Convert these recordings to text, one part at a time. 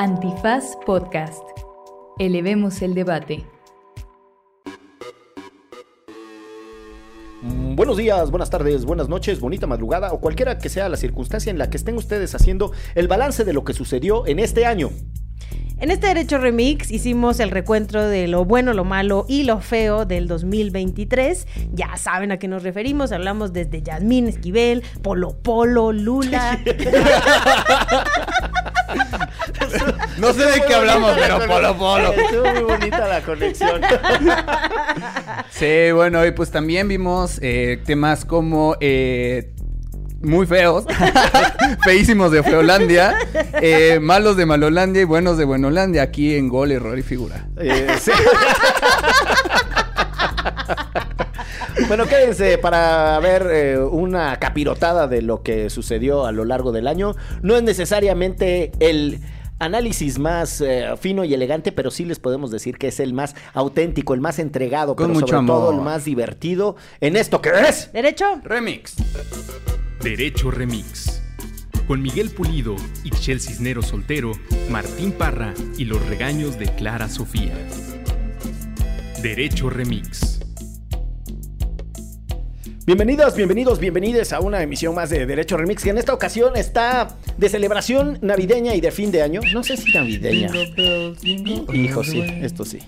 Antifaz Podcast. Elevemos el debate. Mm, Buenos días, buenas tardes, buenas noches, bonita madrugada o cualquiera que sea la circunstancia en la que estén ustedes haciendo el balance de lo que sucedió en este año. En este Derecho Remix hicimos el recuento de lo bueno, lo malo y lo feo del 2023. Ya saben a qué nos referimos. Hablamos desde Yasmín Esquivel, Polo Polo, Lula. No sé de qué hablamos, pero Polo Polo. Estuvo muy bonita la conexión. Sí, bueno, y pues también vimos eh, temas como eh, muy feos, feísimos de Feolandia, eh, malos de Malolandia y buenos de Buenolandia, aquí en Gol, Error y Figura. Eh, sí. Bueno, quédense para ver eh, una capirotada de lo que sucedió a lo largo del año. No es necesariamente el análisis más eh, fino y elegante, pero sí les podemos decir que es el más auténtico, el más entregado, Con pero mucho sobre todo el más divertido en esto que es. ¿Derecho? Remix. Derecho Remix. Con Miguel Pulido, Ixchel Cisnero Soltero, Martín Parra y los regaños de Clara Sofía. Derecho Remix. Bienvenidos, bienvenidos, bienvenides a una emisión más de Derecho Remix, que en esta ocasión está de celebración navideña y de fin de año. No sé si navideña. Hijo, sí, esto sí.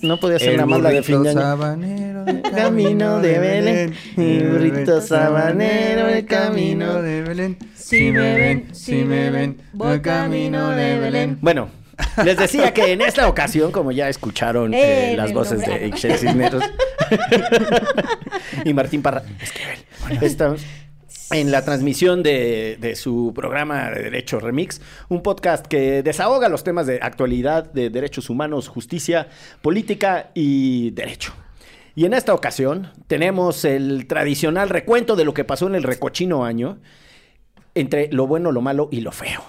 No podía ser una mala de fin de año. sabanero del Camino de Belén, mi burrito sabanero, el camino de Belén. Si me ven, si me ven, voy camino de Belén. Bueno, les decía que en esta ocasión, como ya escucharon eh, Eh, las voces de. Ixchel Cisneros y Martín Parra, Esquivel, estamos en la transmisión de, de su programa de Derecho Remix, un podcast que desahoga los temas de actualidad de derechos humanos, justicia, política y derecho. Y en esta ocasión tenemos el tradicional recuento de lo que pasó en el recochino año entre lo bueno, lo malo y lo feo.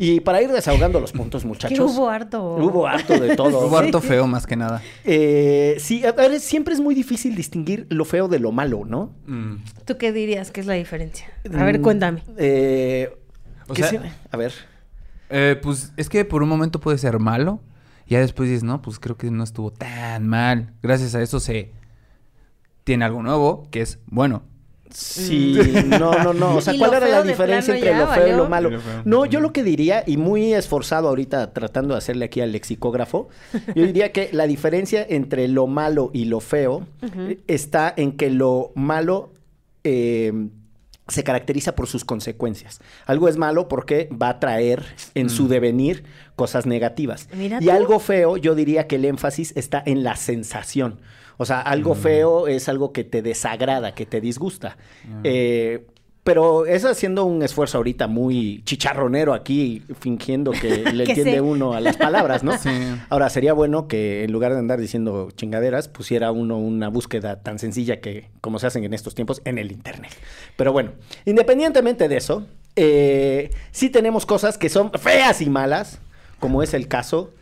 Y para ir desahogando los puntos, Que muchachos. hubo harto. Hubo harto de todo. Hubo harto feo más que nada. Eh, sí, a ver, siempre es muy difícil distinguir lo feo de lo malo, ¿no? Mm. ¿Tú qué dirías que es la diferencia? A ver, Mm, cuéntame. eh, O ¿qué sea-? A ver. Eh, pues es que por un momento puede ser malo. Y ya después dices, no, pues creo que no estuvo tan mal. Gracias a eso se tiene algo nuevo que es bueno. Sí, no, no, no. O sea, ¿Y ¿cuál era la diferencia entre ya lo feo y lo malo? Y lo feo. No, yo lo que diría, y muy esforzado ahorita tratando de hacerle aquí al lexicógrafo, yo diría que la diferencia entre lo malo y lo feo está en que lo malo eh, se caracteriza por sus consecuencias. Algo es malo porque va a traer en su devenir cosas negativas. Mira y tú. algo feo, yo diría que el énfasis está en la sensación. O sea, algo feo es algo que te desagrada, que te disgusta. Eh, pero es haciendo un esfuerzo ahorita muy chicharronero aquí, fingiendo que le Que entiende uno a las palabras, ¿no? Sí. Ahora, sería bueno que en lugar de andar diciendo chingaderas, pusiera uno una búsqueda tan sencilla que, como se hacen en estos tiempos, en el Internet. Pero bueno, independientemente de eso, eh, sí tenemos cosas que son feas y malas, como es el caso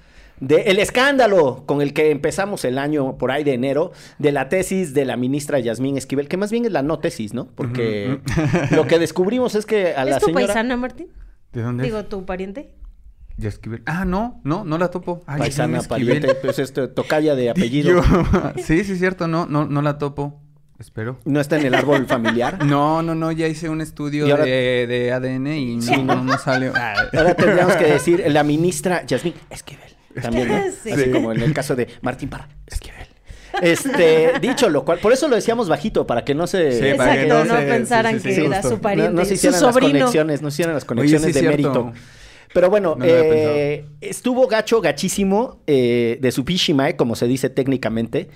del escándalo con el que empezamos el año por ahí de enero, de la tesis de la ministra Yasmín Esquivel, que más bien es la no tesis, ¿no? Porque lo que descubrimos es que a la ¿Es tu señora... paisana, Martín? ¿De dónde? Digo, ¿tu pariente? Ya Esquivel. Ah, no, no, no la topo. Ay, Paisana, pariente, pues este, tocaya de apellido. Yo- sí, sí, es cierto, no, no, no la topo. Espero. No está en el árbol familiar. No, no, no, ya hice un estudio ahora- de, de ADN y no, Sí, ¿no? no, no salió. Ahora tendríamos que decir la ministra Yasmín Esquivel. También, ¿no? Sí. Así como en el caso de Martín Parra Esquivel. Este, dicho lo cual, por eso lo decíamos bajito, para que no se... Sí, para que Exacto, no no, se- pensaran sí, sí, que sí, era justo. su pariente, no, no se su hicieran las conexiones, no se hicieran las Oye, conexiones sí es de cierto. mérito. Pero bueno, No eh, estuvo gacho, gachísimo eh, de su Pishimae, como se dice técnicamente,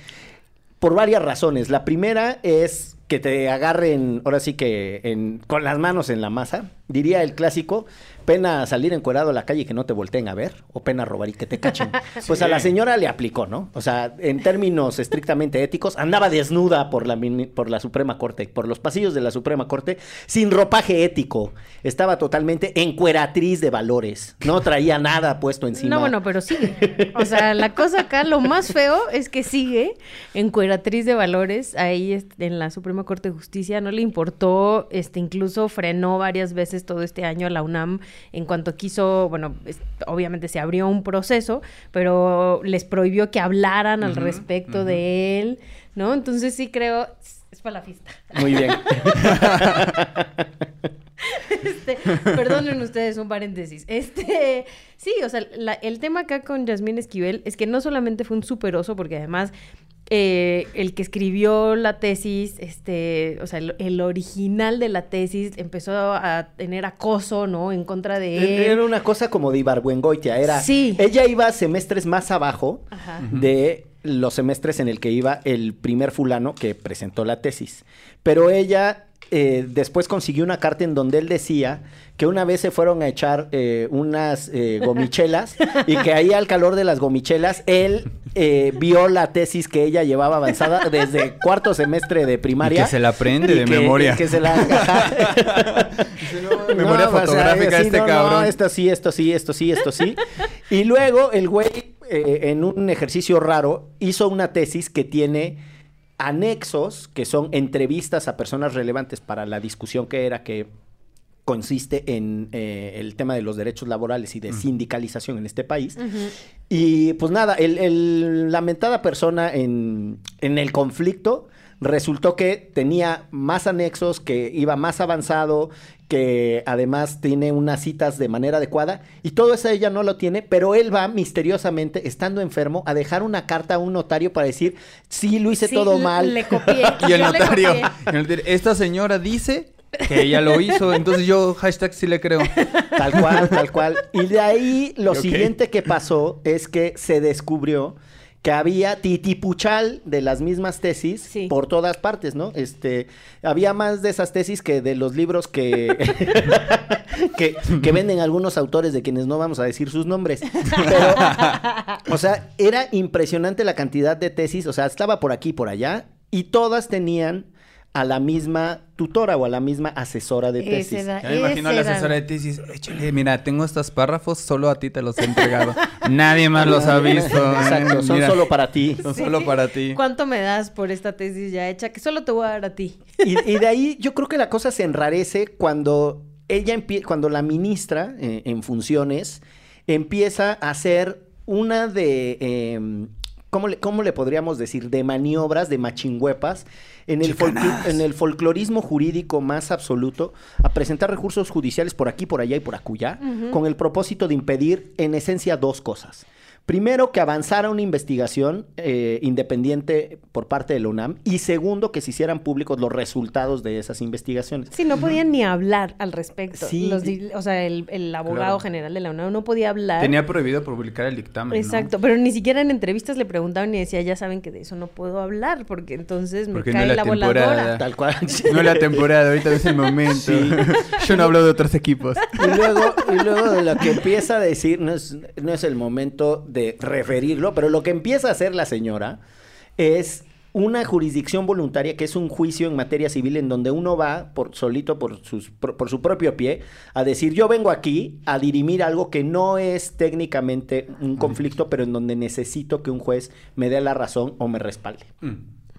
por varias razones. La primera es que te agarren, ahora sí que en- con las manos en la masa. Diría el clásico, pena salir encuerado a la calle y que no te volteen a ver, o pena robar y que te cachen. Pues a la señora le aplicó, ¿no? O sea, en términos estrictamente éticos, andaba desnuda por la, mini- por la Suprema Corte, por los pasillos de la Suprema Corte, sin ropaje ético. Estaba totalmente encueratriz de valores. No traía nada puesto encima. No, bueno, pero sigue. O sea, la cosa acá, lo más feo es que sigue encueratriz de valores ahí est- en la Suprema Suprema Corte de Justicia, no le importó, este, incluso frenó varias veces todo este año la UNAM en cuanto quiso, bueno, es- obviamente se abrió un proceso, pero les prohibió que hablaran al respecto de él, ¿no? Entonces sí creo, es para la fiesta. Muy bien. Este, perdonen ustedes un paréntesis. Este, sí, o sea, la- el tema acá con Yasmín Esquivel es que no solamente fue un super oso, porque además eh, el que escribió la tesis, este, o sea, el, el original de la tesis empezó a tener acoso, ¿no? En contra de él. Era una cosa como de Ibargüengoitia. Era, Sí. Ella iba semestres más abajo Ajá. de los semestres en el que iba el primer fulano que presentó la tesis. Pero ella eh, después consiguió una carta en donde él decía que una vez se fueron a echar eh, unas eh, gomichelas y que ahí al calor de las gomichelas él eh, vio la tesis que ella llevaba avanzada desde cuarto semestre de primaria. Y que se la aprende de que- memoria. que se la... memoria No, o sea, fotográfica sí, este no, no, cabrón. esto sí, esto sí, esto sí, esto sí. Y luego el güey, eh, en un ejercicio raro, hizo una tesis que tiene anexos, que son entrevistas a personas relevantes para la discusión que era que consiste en eh, el tema de los derechos laborales y de sindicalización en este país. Y pues nada, el, el- la mentada persona en, en el conflicto resultó que tenía más anexos, que iba más avanzado, que además tiene unas citas de manera adecuada, y todo eso ella no lo tiene, pero él va misteriosamente, estando enfermo, a dejar una carta a un notario para decir, sí, lo hice Sí, todo mal. Le copié. Y el notario, esta señora dice que ella lo hizo, entonces yo hashtag sí le creo. Tal cual, tal cual. Y de ahí lo siguiente que pasó es que se descubrió que había titipuchal de las mismas tesis Sí. por todas partes, ¿no? Este, había más de esas tesis que de los libros que, que, que venden algunos autores de quienes no vamos a decir sus nombres. Pero, o sea, era impresionante la cantidad de tesis, o sea, estaba por aquí y por allá, y todas tenían a la misma tutora o a la misma asesora de Ese tesis. era- Ya me imagino a la asesora de tesis, échale, mira, tengo estos párrafos, solo a ti te los he entregado. Nadie más los ha visto. ¿eh? Exacto, son Mira, solo para ti. Son solo para ti. ¿Cuánto me das por esta tesis ya hecha? Que solo te voy a dar a ti. Y, y de ahí yo creo que la cosa se enrarece cuando ella empie- cuando la ministra eh, en funciones empieza a hacer una de em, ¿cómo, le, cómo le podríamos decir? de maniobras, de machingüepas en el, en el folclorismo jurídico más absoluto, a presentar recursos judiciales por aquí, por allá y por acullá, con el propósito de impedir, en esencia, dos cosas. Primero, que avanzara una investigación eh, independiente por parte de la UNAM. Y segundo, que se hicieran públicos los resultados de esas investigaciones. Sí, no podían ni hablar al respecto. Sí. Los o sea, el, el abogado Claro. general de la UNAM no podía hablar. Tenía prohibido publicar el dictamen. ¿no? Exacto, pero ni siquiera en entrevistas le preguntaban y decía, ya saben que de eso no puedo hablar porque entonces me Porque cae la, la temporada. voladora. Tal cual. No es la temporada, ahorita no es el momento. Yo no hablo de otros equipos. Y luego, y luego de lo que empieza a decir, no es, no es el momento de referirlo, pero lo que empieza a hacer la señora es una jurisdicción voluntaria que es un juicio en materia civil en donde uno va por solito por, sus, por, por su propio pie a decir yo vengo aquí a dirimir algo que no es técnicamente un conflicto pero en donde necesito que un juez me dé la razón o me respalde.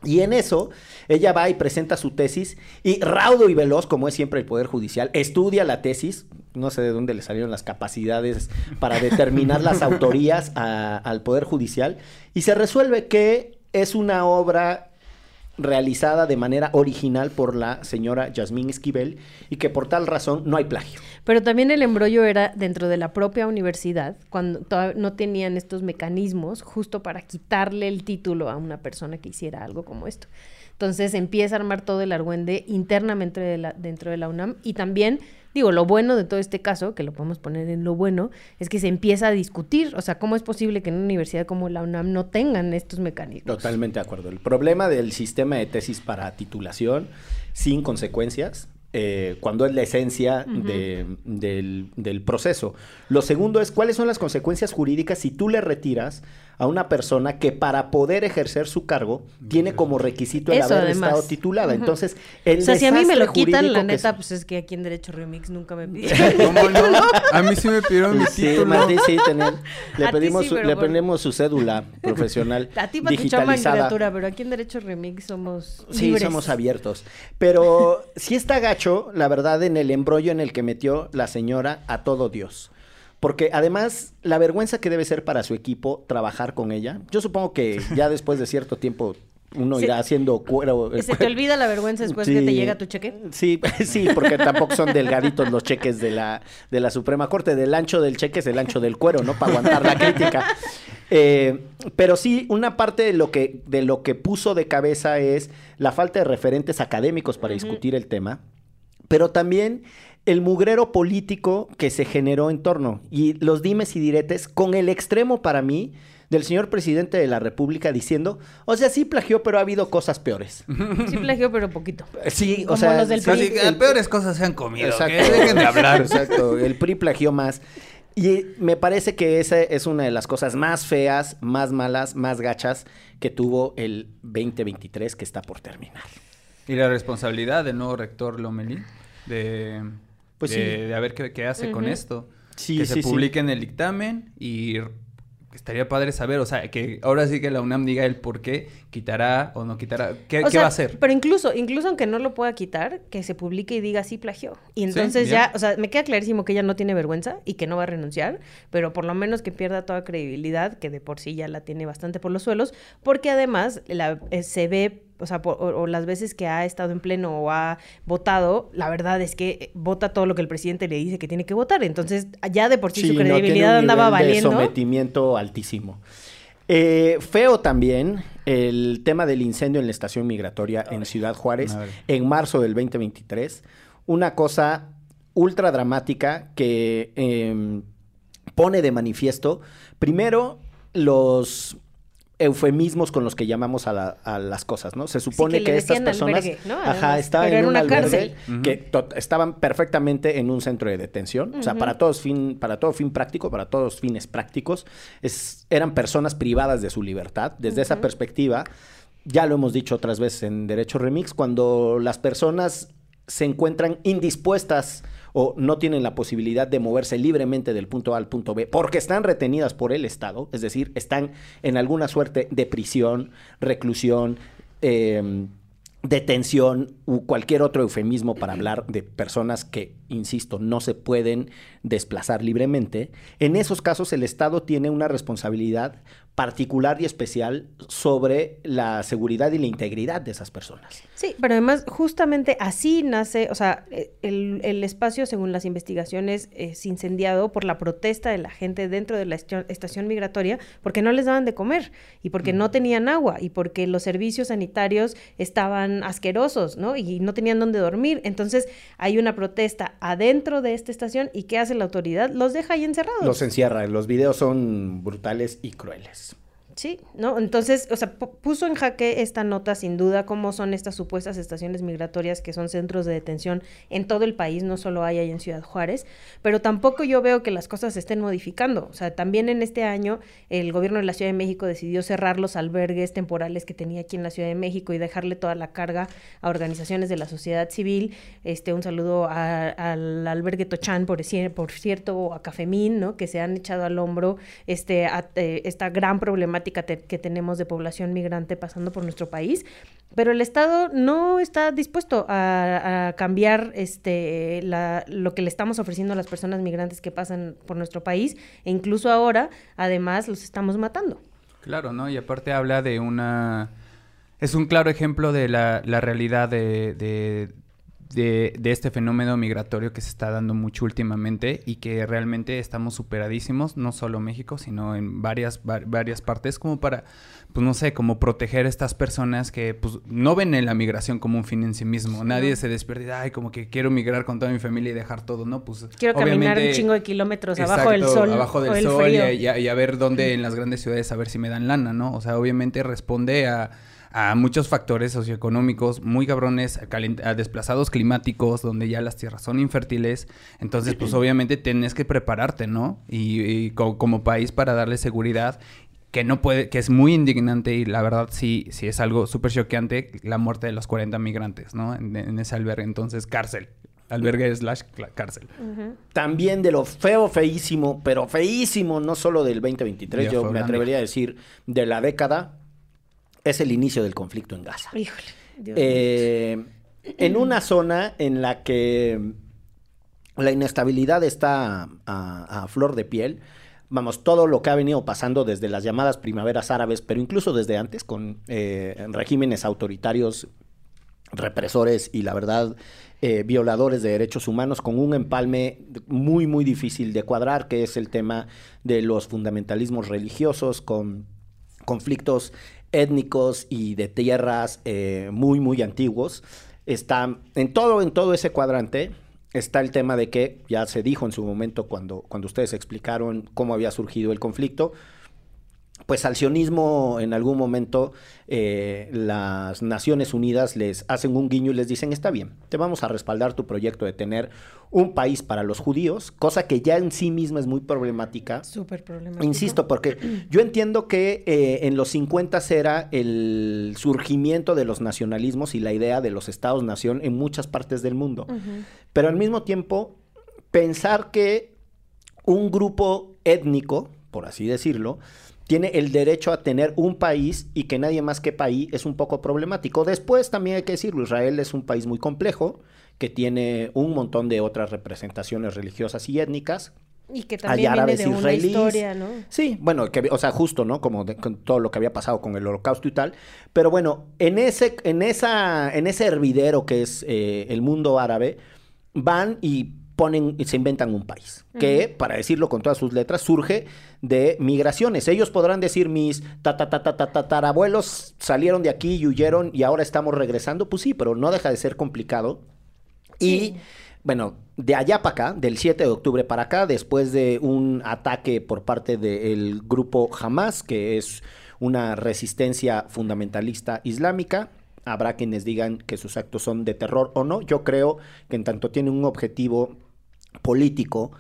Y en eso, ella va y presenta su tesis y raudo y veloz, como es siempre el Poder Judicial, estudia la tesis, no sé de dónde le salieron las capacidades para determinar las autorías a- al Poder Judicial, y se resuelve que es una obra realizada de manera original por la señora Yasmín Esquivel y que por tal razón no hay plagio. Pero también el embrollo era dentro de la propia universidad, cuando no tenían estos mecanismos justo para quitarle el título a una persona que hiciera algo como esto. Entonces empieza a armar todo el argüende internamente dentro de la UNAM y también, digo, lo bueno de todo este caso, que lo podemos poner en lo bueno, es que se empieza a discutir, o sea, ¿cómo es posible que en una universidad como la UNAM no tengan estos mecanismos? Totalmente de acuerdo. El problema del sistema de tesis para titulación sin consecuencias eh, cuando es la esencia de- del, del proceso. Lo segundo es cuáles son las consecuencias jurídicas si tú le retiras a una persona que para poder ejercer su cargo tiene como requisito el Eso, haber además. estado titulada. Ujú. Entonces, el O sea, si a mí me lo desastre quitan, la jurídico que neta, es- pues es que aquí en Derecho Remix nunca me pidieron. ¿Cómo no? A mí sí me pidieron mi Sí, título. Sí, tener- le, A pedimos sí, su, le bueno. pedimos su cédula profesional A ti para criatura, pero aquí en Derecho Remix somos Sí, libres. somos abiertos. Pero sí está gacho, la verdad, en el embrollo en el que metió la señora a todo Dios. Porque además, la vergüenza que debe ser para su equipo trabajar con ella. Yo supongo que ya después de cierto tiempo uno irá haciendo cuero. ¿Se te olvida la vergüenza después que te llega tu cheque? Sí, sí, porque tampoco son delgaditos los cheques de la, de la Suprema Corte. Del ancho del cheque es el ancho del cuero, ¿no? Para aguantar la crítica. Eh, pero sí, una parte de lo, que, de lo que puso de cabeza es la falta de referentes académicos para discutir el tema, pero también el mugrero político que se generó en torno y los dimes y diretes con el extremo para mí del señor presidente de la República diciendo, o sea, sí plagió, pero ha habido cosas peores. Sí plagio, pero poquito. Sí, o Como sea, los del sí, PRI. Así que el- peores cosas se han comido. Exacto. que Dejen de hablar. Exacto. El PRI plagió más. Y me parece que esa es una de las cosas más feas, más malas, más gachas que tuvo el 2023 que está por terminar. Y la responsabilidad del nuevo rector Lomelí de, Pues de, sí. de a ver qué, qué hace con esto. Sí, que sí, se sí. publique en el dictamen y estaría padre saber, o sea, que ahora sí que la UNAM diga el por qué quitará o no quitará. ¿Qué, O qué sea, va a hacer? Pero incluso, incluso aunque no lo pueda quitar, que se publique y diga sí plagió. Y entonces ya, o sea, me queda clarísimo que ella no tiene vergüenza y que no va a renunciar, pero por lo menos que pierda toda credibilidad, que de por sí ya la tiene bastante por los suelos, porque además la, eh, se ve, o sea, por- o, o las veces que ha estado en pleno o ha votado, la verdad es que vota todo lo que el presidente le dice que tiene que votar. Entonces, ya de por sí, su no tiene credibilidad un andaba nivel valiendo. De sometimiento altísimo. Eh, feo también el tema del incendio en la estación migratoria en Ciudad Juárez en marzo del 2023. Una cosa ultra dramática que em, pone de manifiesto, primero, los eufemismos con los que llamamos a, la- a las cosas, ¿no? Se supone que, estas personas, albergue, ¿no? ajá, estaban en era un una albergue cárcel. que estaban perfectamente en un centro de detención, o sea, para todos fin, para todo fin práctico, para todos fines prácticos, es, eran personas privadas de su libertad. Desde esa perspectiva, ya lo hemos dicho otras veces en Derecho Remix, cuando las personas se encuentran indispuestas o no tienen la posibilidad de moverse libremente del punto A al punto B porque están retenidas por el Estado, es decir, están en alguna suerte de prisión, reclusión, eh, detención u cualquier otro eufemismo para hablar de personas que, insisto, no se pueden desplazar libremente, en esos casos el Estado tiene una responsabilidad particular y especial sobre la seguridad y la integridad de esas personas. Sí, pero además justamente así nace, o sea, eh, el, el espacio, según las investigaciones, es incendiado por la protesta de la gente dentro de la estación migratoria porque no les daban de comer y porque no tenían agua y porque los servicios sanitarios estaban asquerosos, ¿no? Y no tenían dónde dormir. Entonces hay una protesta adentro de esta estación y ¿qué hace la autoridad? Los deja ahí encerrados. Los encierra, los videos son brutales y crueles. Sí, ¿no? Entonces, o sea, pu- puso en jaque esta nota sin duda cómo son estas supuestas estaciones migratorias que son centros de detención en todo el país, no solo hay ahí en Ciudad Juárez, pero tampoco yo veo que las cosas se estén modificando. O sea, también en este año el gobierno de la Ciudad de México decidió cerrar los albergues temporales que tenía aquí en la Ciudad de México y dejarle toda la carga a organizaciones de la sociedad civil. Este, un saludo al albergue Tochán, por, por cierto, o a Cafemín, ¿no? Que se han echado al hombro este, eh, esta gran problemática que tenemos de población migrante pasando por nuestro país. Pero el Estado no está dispuesto a, cambiar este, la- lo que le estamos ofreciendo a las personas migrantes que pasan por nuestro país. E incluso ahora, además, los estamos matando. Claro, ¿no? Y aparte habla de una... Es un claro ejemplo de la, la realidad de, de- de este fenómeno migratorio que se está dando mucho últimamente y que realmente estamos superadísimos, no solo México, sino en varias, va- varias partes, como para, pues no sé, como proteger a estas personas que pues no ven en la migración como un fin en sí mismo. Nadie se despierta ay, como que quiero migrar con toda mi familia y dejar todo, ¿no? Pues Quiero caminar un chingo de kilómetros abajo del sol. Abajo o del el sol y, a- y a, y a ver dónde en las grandes ciudades a ver si me dan lana, ¿no? O sea, obviamente responde a, a muchos factores socioeconómicos muy cabrones, a, desplazados climáticos, donde ya las tierras son infértiles. Entonces, pues obviamente tienes que prepararte, ¿no? Y, y co- como país para darle seguridad que no puede, que es muy indignante y la verdad sí, sí es algo súper choqueante la muerte de los 40 migrantes, ¿no? En, en ese albergue. Entonces, cárcel. Albergue slash cárcel. También de lo feo, feísimo, pero feísimo, no solo del 2023, Ya yo me atrevería a decir de la década, es el inicio del conflicto en Gaza. Híjole. Dios. Eh, en una zona en la que la inestabilidad está a, a flor de piel, vamos, todo lo que ha venido pasando desde las llamadas primaveras árabes, pero incluso desde antes, con eh, regímenes autoritarios represores y la verdad eh, violadores de derechos humanos con un empalme muy muy difícil de cuadrar que es el tema de los fundamentalismos religiosos con conflictos étnicos y de tierras eh, muy muy antiguos. Está en todo en todo ese cuadrante está el tema de que ya se dijo en su momento cuando cuando ustedes explicaron cómo había surgido el conflicto pues al sionismo en algún momento eh, las Naciones Unidas les hacen un guiño y les dicen, está bien, te vamos a respaldar tu proyecto de tener un país para los judíos, cosa que ya en sí misma es muy problemática. Súper problemático. Insisto, porque yo entiendo que eh, en los 50 era el surgimiento de los nacionalismos y la idea de los estados-nación en muchas partes del mundo. Pero al mismo tiempo, pensar que un grupo étnico, por así decirlo, tiene el derecho a tener un país y que nadie más que país es un poco problemático. Después también hay que decirlo, Israel es un país muy complejo, que tiene un montón de otras representaciones religiosas y étnicas. Y que Hay también viene árabes de una israelíes. historia, ¿no? Sí, bueno, que, o sea, justo, ¿no? Como de- con todo lo que había pasado con el holocausto y tal. Pero bueno, en ese, en esa, en ese hervidero que es eh, el mundo árabe, van y ponen y se inventan un país. Que, para decirlo con todas sus letras, surge de migraciones. Ellos podrán decir mis ta ta ta ta ta tatarabuelos salieron de aquí y huyeron y ahora estamos regresando. Pues sí, pero no deja de ser complicado. Y bueno, de allá para acá, del 7 de octubre para acá, después de un ataque por parte del grupo Hamas, que es una resistencia fundamentalista islámica, habrá quienes digan que sus actos son de terror o no. Yo creo que en tanto tienen un objetivo político,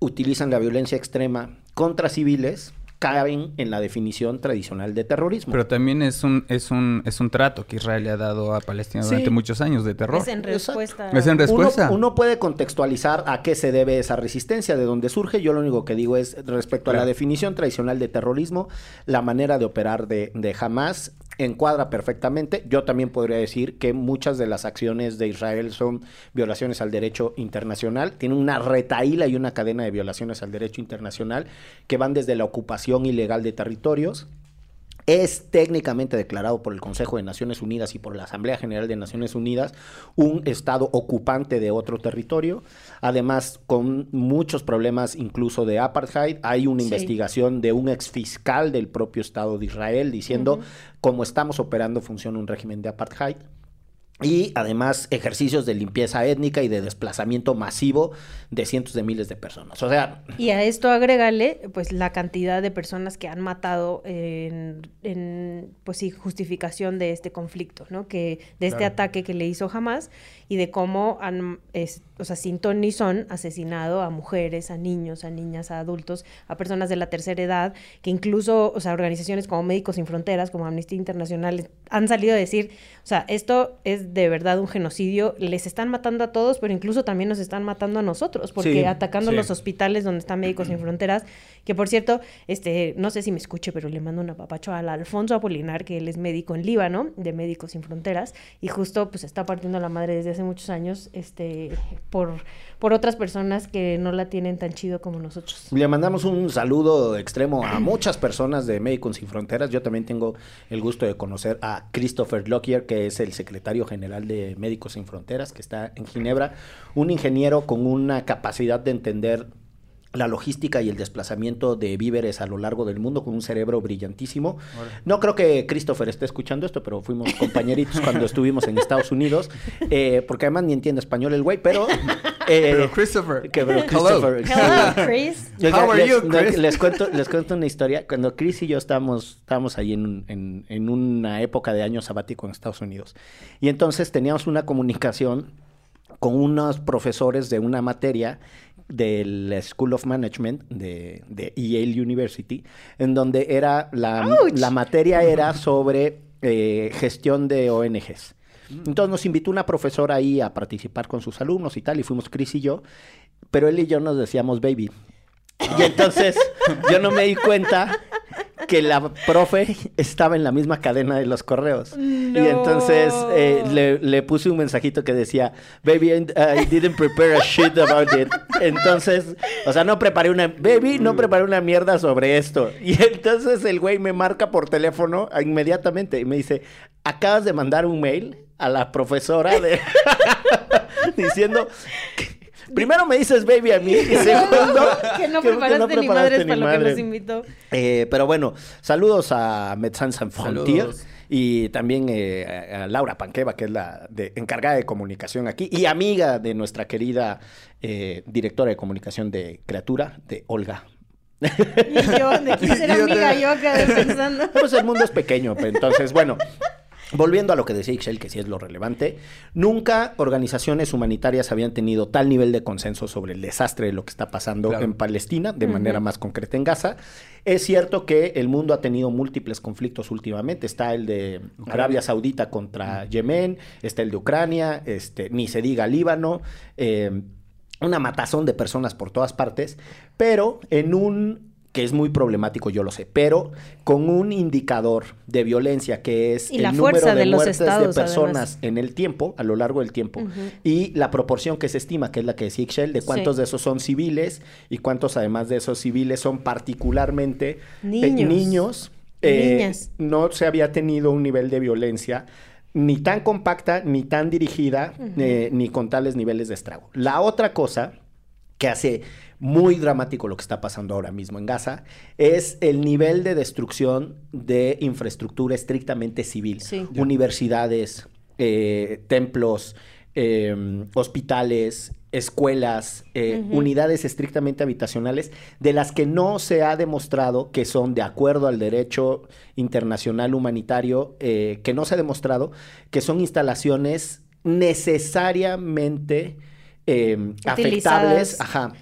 utilizan la violencia extrema contra civiles, caben en la definición tradicional de terrorismo. Pero también es un, es un, es un trato que Israel le ha dado a Palestina Sí. durante muchos años de terror. Es en respuesta. Es en respuesta. Uno, uno puede contextualizar a qué se debe esa resistencia, de dónde surge. Yo lo único que digo es, respecto a la definición tradicional de terrorismo, la manera de operar de, de Hamas encuadra perfectamente. Yo también podría decir que muchas de las acciones de Israel son violaciones al derecho internacional. Tiene una retaíla y una cadena de violaciones al derecho internacional que van desde la ocupación ilegal de territorios es técnicamente declarado por el Consejo de Naciones Unidas y por la Asamblea General de Naciones Unidas un estado ocupante de otro territorio, además con muchos problemas incluso de apartheid. Hay una Sí. investigación de un exfiscal del propio Estado de Israel diciendo cómo estamos operando funciona un régimen de apartheid. Y además ejercicios de limpieza étnica y de desplazamiento masivo de cientos de miles de personas. O sea, Y a esto agrégale, pues, la cantidad de personas que han matado en, en, pues sí, justificación de este conflicto, ¿no? Que, de este Claro. ataque que le hizo Hamas y de cómo han, es- o sea, sin ton ni son, asesinado a mujeres, a niños, a niñas, a adultos, a personas de la tercera edad, que incluso, o sea, organizaciones como Médicos Sin Fronteras, como Amnistía Internacional, han salido a decir, o sea, esto es de verdad un genocidio, les están matando a todos, pero incluso también nos están matando a nosotros, porque Sí, atacando sí. los hospitales donde están Médicos Sin Fronteras, que por cierto, este, no sé si me escuche, pero le mando un apapacho al Alfonso Apolinar, que él es médico en Líbano, de Médicos Sin Fronteras, y justo pues está partiendo la madre desde hace muchos años, este, por, por otras personas que no la tienen tan chido como nosotros. Le mandamos un saludo extremo a muchas personas de Médicos Sin Fronteras. Yo también tengo el gusto de conocer a Christopher Lockyer, que es el secretario general de Médicos Sin Fronteras, que está en Ginebra. Un ingeniero con una capacidad de entender la logística y el desplazamiento de víveres a lo largo del mundo con un cerebro brillantísimo. No creo que Christopher esté escuchando esto, pero fuimos compañeritos cuando estuvimos en Estados Unidos, eh, porque además ni entiende español el güey, pero Eh, Pero Christopher. que- pero Hello. Christopher. Hello, Chris. Oiga, How are les, you, no, Chris? les cuento, les cuento una historia. Cuando Chris y yo estábamos, estábamos ahí en, un- en, en una época de año sabático en Estados Unidos. Y entonces teníamos una comunicación con unos profesores de una materia del School of Management de, de Yale University, en donde era la, la materia era sobre eh, gestión de ONGs. Entonces nos invitó una profesora ahí a participar con sus alumnos y tal, y fuimos Chris y yo, pero él y yo nos decíamos baby. Y entonces yo no me di cuenta que la profe estaba en la misma cadena de los correos. Y entonces eh, le, le puse un mensajito que decía, baby, I, I didn't prepare a shit about it. Entonces, o sea, no preparé una, baby, no preparé una mierda sobre esto. Y entonces el güey me marca por teléfono inmediatamente y me dice, acabas de mandar un mail a la profesora de... diciendo... que- Primero me dices baby a mí y segundo que no que- que preparaste ni preparaste madres ni para lo que nos invitó. Eh, pero bueno, saludos a Médecins Sans Saludos. y también eh, a Laura Panqueva, que es la de- encargada de comunicación aquí y amiga de nuestra querida eh, directora de comunicación de Criatura, de Olga. Y yo, de quién será amiga yo acá pensando. Pues el mundo es pequeño, pero entonces, bueno. Volviendo a lo que decía Ixchel, que sí es lo relevante, nunca organizaciones humanitarias habían tenido tal nivel de consenso sobre el desastre de lo que está pasando Claro. en Palestina, de manera más concreta en Gaza. Es cierto que el mundo ha tenido múltiples conflictos últimamente. Está el de Arabia Saudita contra Yemen, está el de Ucrania, este, ni se diga Líbano. eh, una matazón de personas por todas partes, pero en un que es muy problemático, yo lo sé, pero con un indicador de violencia que es Y el número de, muertes estados, de personas además. en el tiempo, a lo largo del tiempo, y la proporción que se estima, que es la que decía Ixchel, de cuántos Sí. de esos son civiles y cuántos además de esos civiles son particularmente eh, Niños. niños, eh, niñas. no se había tenido un nivel de violencia ni tan compacta, ni tan dirigida, eh, ni con tales niveles de estrago. La otra cosa que hace muy dramático lo que está pasando ahora mismo en Gaza es el nivel de destrucción de infraestructura estrictamente civil. Sí. Universidades, eh, templos, eh, hospitales, escuelas, eh, unidades estrictamente habitacionales, de las que no se ha demostrado que son de acuerdo al derecho internacional humanitario, eh, que no se ha demostrado que son instalaciones necesariamente eh, afectables, ajá,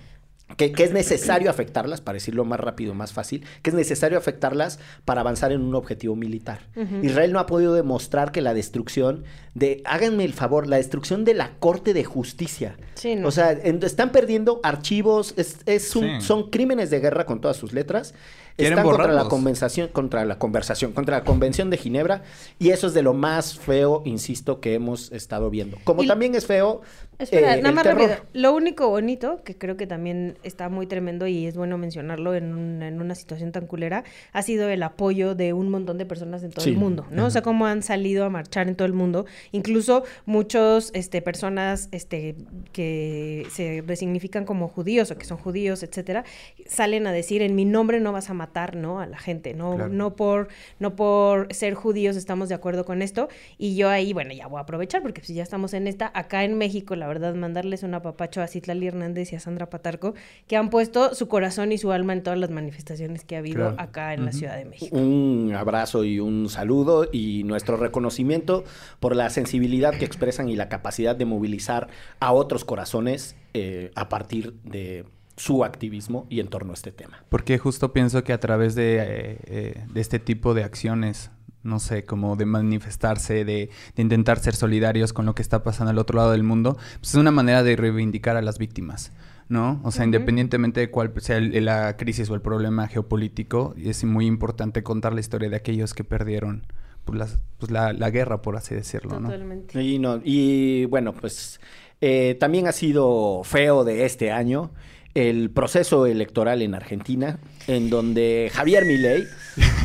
que, que es necesario afectarlas, para decirlo más rápido, más fácil, que es necesario afectarlas para avanzar en un objetivo militar. Israel no ha podido demostrar que la destrucción de, háganme el favor, la destrucción de la Corte de Justicia. Sí, no. O sea, en- están perdiendo archivos, es, es un- Sí. son crímenes de guerra con todas sus letras. Quieren Están contra la conversación, contra la conversación, contra la Convención de Ginebra, y eso es de lo más feo, insisto, que hemos estado viendo. Como Y- también es feo. Espera, eh, nada el más terror. rápido. Lo único bonito, que creo que también está muy tremendo y es bueno mencionarlo en, un- en una situación tan culera, ha sido el apoyo de un montón de personas en todo Sí. el mundo, ¿no? O sea, cómo han salido a marchar en todo el mundo. Incluso muchos este, personas este, que se resignifican como judíos o que son judíos, etcétera, salen a decir, en mi nombre no vas a matar, ¿no? A la gente, ¿no? Claro. No por, no por ser judíos estamos de acuerdo con esto. Y yo ahí, bueno, ya voy a aprovechar porque si ya estamos en esta, acá en México, la verdad, mandarles un apapacho a Citlali Hernández y a Sandra Patarco, que han puesto su corazón y su alma en todas las manifestaciones que ha habido Claro. acá en la Ciudad de México. Un abrazo y un saludo y nuestro reconocimiento por la sensibilidad que expresan y la capacidad de movilizar a otros corazones eh, a partir de su activismo y en torno a este tema. Porque justo pienso que a través de, eh, eh, de este tipo de acciones, no sé, como de manifestarse, de, de intentar ser solidarios con lo que está pasando al otro lado del mundo, pues es una manera de reivindicar a las víctimas, ¿no? O sea, independientemente de cuál sea el- la crisis o el problema geopolítico, es muy importante contar la historia de aquellos que perdieron pues, las- pues, la, la guerra, por así decirlo, ¿no? Totalmente. Y, no, y bueno, pues eh, también ha sido feo de este año el proceso electoral en Argentina, en donde Javier Milei,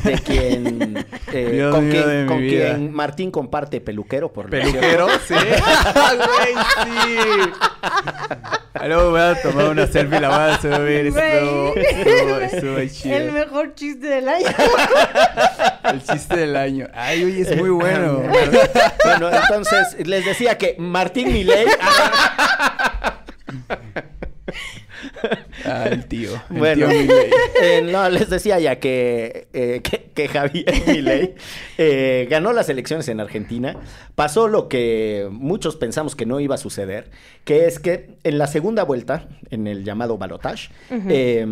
de quien, eh, Dios con, quien, con quien Martín comparte peluquero, por. ¿Peluquero? Sí. Güey, sí. Luego voy a tomar una selfie la voy a subir. Estuvo, Güey. estuvo, estuvo chido. El mejor chiste del año. El chiste del año. Ay, oye, es muy bueno. bueno, entonces les decía que Martín Milei Ah, el tío. El Bueno, tío eh, no, les decía ya que, eh, que, que Javier Milei eh, ganó las elecciones en Argentina. Pasó lo que muchos pensamos que no iba a suceder, que es que en la segunda vuelta, en el llamado balotage, eh,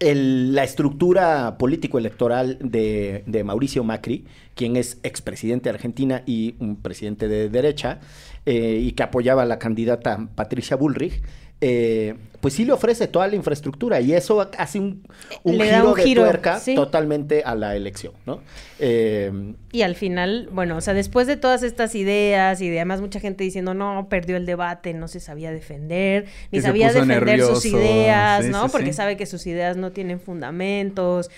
el- la estructura político-electoral de, de Mauricio Macri, quien es expresidente de Argentina y un presidente de derecha, eh, y que apoyaba a la candidata Patricia Bullrich, eh, pues sí le ofrece toda la infraestructura y eso hace un, un Le da giro un de giro, tuerca sí. totalmente a la elección, ¿no? Eh, Y al final, bueno, o sea, después de todas estas ideas y de además mucha gente diciendo, no, perdió el debate, no se sabía defender, ni sabía defender sus ideas, sí, ¿no? sí, Porque sí. sabe que sus ideas no tienen fundamentos,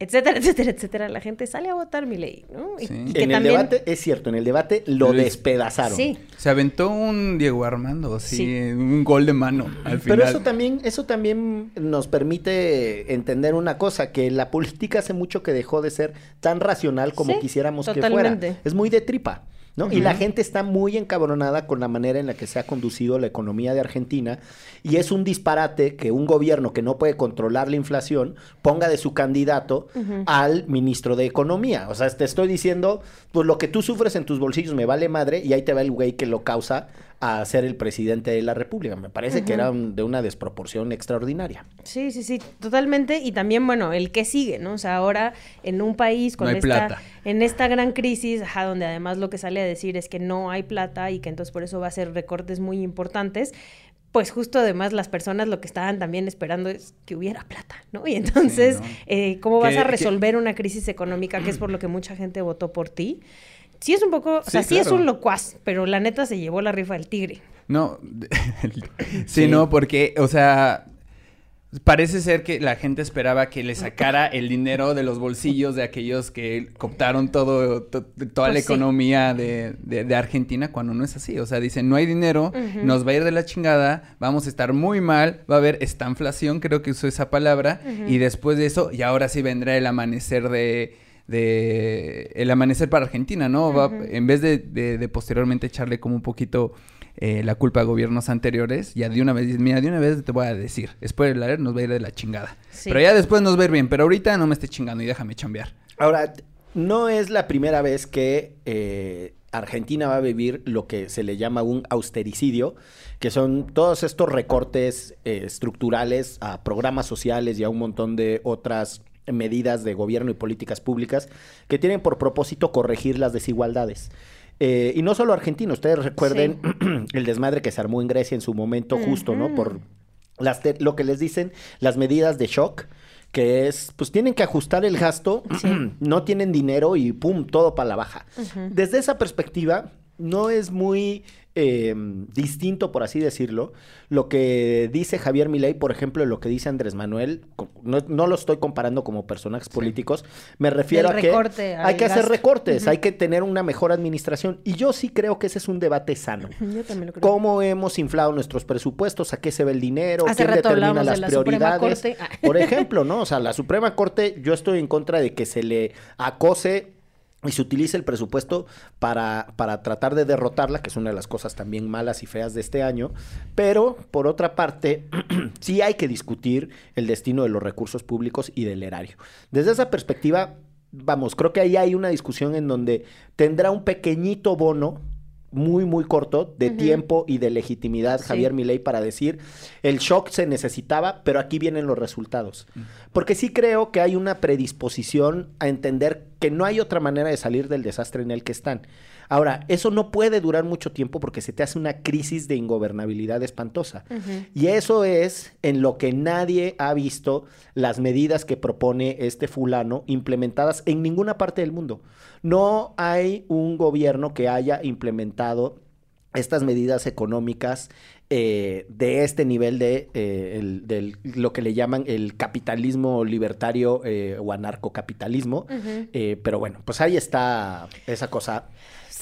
etcétera, etcétera, etcétera. La gente sale a votar mi ley, ¿no? Y, Sí. y que en el también... debate, es cierto, en el debate lo Luis. despedazaron. Sí, Se aventó un Diego Armando, sí, Sí. un gol de mano al final. Pero eso también, eso también nos permite entender una cosa, que la política hace mucho que dejó de ser tan racional como Sí, quisiéramos que fuera. Es muy de tripa. ¿No? Y la gente está muy encabronada con la manera en la que se ha conducido la economía de Argentina y es un disparate que un gobierno que no puede controlar la inflación ponga de su candidato al ministro de Economía. O sea, te estoy diciendo, pues lo que tú sufres en tus bolsillos me vale madre y ahí te va el güey que lo causa a ser el presidente de la República. Me parece que era un- de una desproporción extraordinaria. Sí, sí, sí, totalmente. Y también, bueno, el que sigue, ¿no? O sea, ahora en un país con No esta, plata. en esta gran crisis, ajá, donde además lo que sale a decir es que no hay plata y que entonces por eso va a ser recortes muy importantes. Pues justo además las personas lo que estaban también esperando es que hubiera plata, ¿no? Y entonces, ¿no? eh, ¿cómo vas a que- resolver una crisis económica que es por lo que mucha gente votó por ti? Sí es un poco, o sea, Sí, sí es un locuaz, pero la neta se llevó la rifa del tigre. No, sí, Sí. no, porque, o sea, parece ser que la gente esperaba que le sacara el dinero de los bolsillos de aquellos que cooptaron todo, to- toda la Pues sí. economía de, de- de Argentina, cuando no es así. O sea, dicen, no hay dinero, nos va a ir de la chingada, vamos a estar muy mal, va a haber estanflación, creo que usó esa palabra, y después de eso, y ahora sí vendrá el amanecer de... de el amanecer para Argentina, ¿no? Va- en vez de, de- de posteriormente echarle como un poquito eh, la culpa a gobiernos anteriores, ya de una vez, mira, de una vez te voy a decir, spoiler alert, nos va a ir de la chingada. Sí. Pero ya después nos va a ir bien, pero ahorita no me esté chingando y déjame chambear. Ahora, no es la primera vez que eh, Argentina va a vivir lo que se le llama un austericidio, que son todos estos recortes eh, estructurales a programas sociales y a un montón de otras medidas de gobierno y políticas públicas que tienen por propósito corregir las desigualdades. Eh, y no solo Argentina, ustedes recuerden el desmadre que se armó en Grecia en su momento justo, ¿no? Por las lo que les dicen las medidas de shock, que es, pues tienen que ajustar el gasto, no tienen dinero y pum, todo para la baja. Desde esa perspectiva, no es muy eh, distinto, por así decirlo, lo que dice Javier Milei, por ejemplo, lo que dice Andrés Manuel, no, no lo estoy comparando como personajes políticos, me refiero a que hay que hacer recortes, hay que tener una mejor administración, y yo sí creo que ese es un debate sano. Yo también lo creo. ¿Cómo hemos inflado nuestros presupuestos? ¿A qué se ve el dinero? Hace ¿Quién rato determina de las la prioridades? Corte. Ah. Por ejemplo, ¿no? O sea, la Suprema Corte, yo estoy en contra de que se le acose y se utilice el presupuesto para, para tratar de derrotarla, que es una de las cosas también malas y feas de este año. Pero, por otra parte, sí hay que discutir el destino de los recursos públicos y del erario. Desde esa perspectiva, vamos, creo que ahí hay una discusión en donde tendrá un pequeñito bono muy, muy corto de tiempo y de legitimidad Sí. Javier Milei para decir el shock se necesitaba, pero aquí vienen los resultados. Porque sí creo que hay una predisposición a entender que no hay otra manera de salir del desastre en el que están. Ahora, eso no puede durar mucho tiempo porque se te hace una crisis de ingobernabilidad espantosa. Y eso es en lo que nadie ha visto las medidas que propone este fulano implementadas en ninguna parte del mundo. No hay un gobierno que haya implementado estas medidas económicas eh, de este nivel de eh, el- del- lo que le llaman el capitalismo libertario eh, o anarcocapitalismo. Pero bueno, pues ahí está esa cosa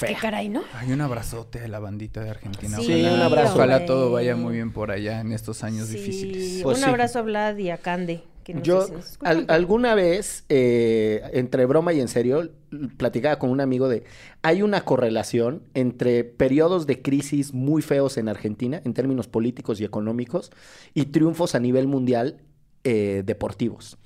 Qué fea. caray, ¿no? Hay un abrazote a la bandita de Argentina. Sí, Sí, un abrazo. Ojalá hombre. todo vaya muy bien por allá en estos años Sí, difíciles. Pues un sí. abrazo a Vlad y a Cande, que no Yo sé si nos escuchan, al- alguna vez, eh, entre broma y en serio, platicaba con un amigo de, hay una correlación entre periodos de crisis muy feos en Argentina, en términos políticos y económicos, y triunfos a nivel mundial eh, deportivos.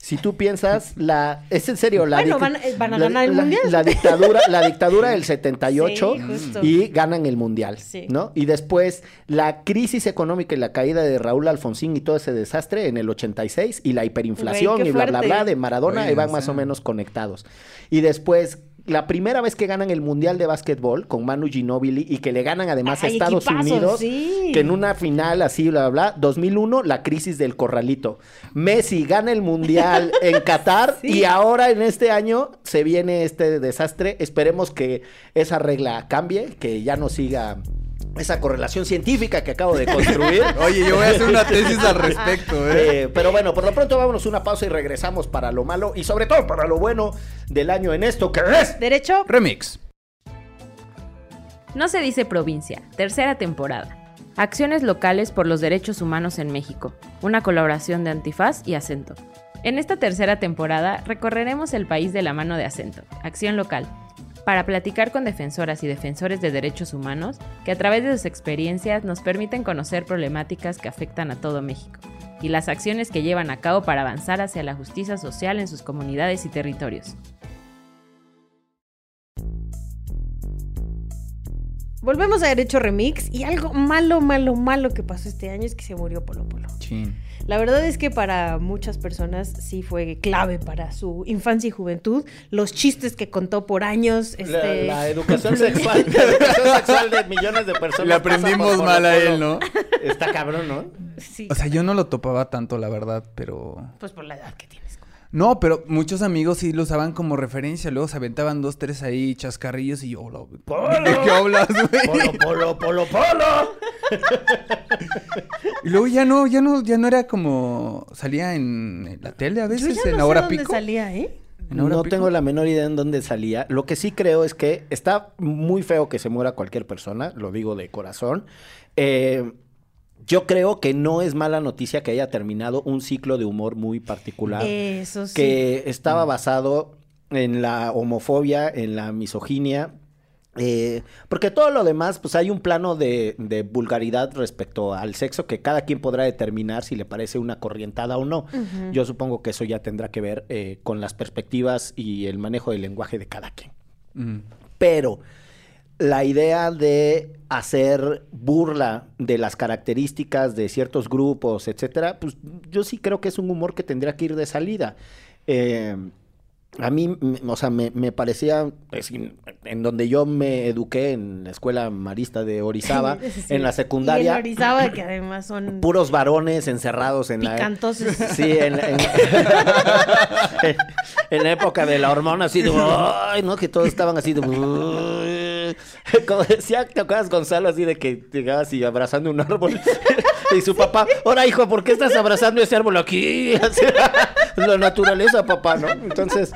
Si tú piensas, la, es en serio, la Bueno, van- eh, van a la- ganar el la- mundial. La dictadura, la dictadura del 78 Sí, justo. y ganan el mundial, Sí. ¿no? Y después la crisis económica y la caída de Raúl Alfonsín y todo ese desastre en el 86 y la hiperinflación y bla, bla, bla de Maradona, Oye, ahí van o más o menos conectados. Y después, la primera vez que ganan el Mundial de Básquetbol con Manu Ginóbili y que le ganan además a Estados Unidos, sí. que en una final así, bla, bla, bla, 2001, la crisis del corralito. Messi gana el Mundial en Qatar Sí. y ahora en este año se viene este desastre. Esperemos que esa regla cambie, que ya no siga esa correlación científica que acabo de construir. Oye, yo voy a hacer una tesis al respecto, ¿eh? Eh, pero bueno, por lo pronto vámonos una pausa y regresamos para lo malo y sobre todo para lo bueno del año en esto que es. ¿Derecho? Remix. No se dice provincia, tercera temporada. Acciones locales por los derechos humanos en México, una colaboración de Antifaz y Acento. En esta tercera temporada recorreremos el país de la mano de Acento, Acción Local, para platicar con defensoras y defensores de derechos humanos que a través de sus experiencias nos permiten conocer problemáticas que afectan a todo México y las acciones que llevan a cabo para avanzar hacia la justicia social en sus comunidades y territorios. Volvemos a Derecho Remix y algo malo, malo, malo que pasó este año es que se murió Polo Polo. Chin. La verdad es que para muchas personas sí fue clave para su infancia y juventud. Los chistes que contó por años. La, Este... la educación sexual, la educación sexual de millones de personas. Le por aprendimos Polo mal a él, ¿no? Está cabrón, ¿no? Sí, O sea, yo no lo topaba tanto, la verdad, pero... pues por la edad que tienes. No, pero muchos amigos sí lo usaban como referencia. Luego se aventaban dos, tres ahí chascarrillos y yo... "Hola, ¿De qué hablas, güey? Polo, polo, polo, polo. Y luego ya no, ya no, ya no era como... Salía en la tele a Yo veces, ya en no la sé hora dónde pico. salía, ¿eh? ¿En hora No pico? tengo la menor idea en dónde salía. Lo que sí creo es que está muy feo que se muera cualquier persona, lo digo de corazón. Eh, yo creo que no es mala noticia que haya terminado un ciclo de humor muy particular. Eso sí. que estaba basado en la homofobia, en la misoginia. eh, porque todo lo demás, pues hay un plano de, de vulgaridad respecto al sexo que cada quien podrá determinar si le parece una corrientada o no. Yo supongo que eso ya tendrá que ver eh, con las perspectivas y el manejo del lenguaje de cada quien. Mm. Pero la idea de hacer burla de las características de ciertos grupos, etcétera, pues yo sí creo que es un humor que tendría que ir de salida. Eh, a mí, o sea, me, me parecía, pues, en, donde yo me eduqué en la escuela marista de Orizaba, Sí. en la Y secundaria, en Orizaba, que además son puros varones encerrados en la... picantosos. Sí, en la, en- en la época de la hormona, así de, ay, ¿no? Que todos estaban así de, Como decía, ¿te acuerdas Gonzalo? Así de que llegabas y abrazando un árbol. y su papá, ahora hijo, ¿por qué estás abrazando ese árbol aquí? Así, la naturaleza, papá, ¿no? Entonces,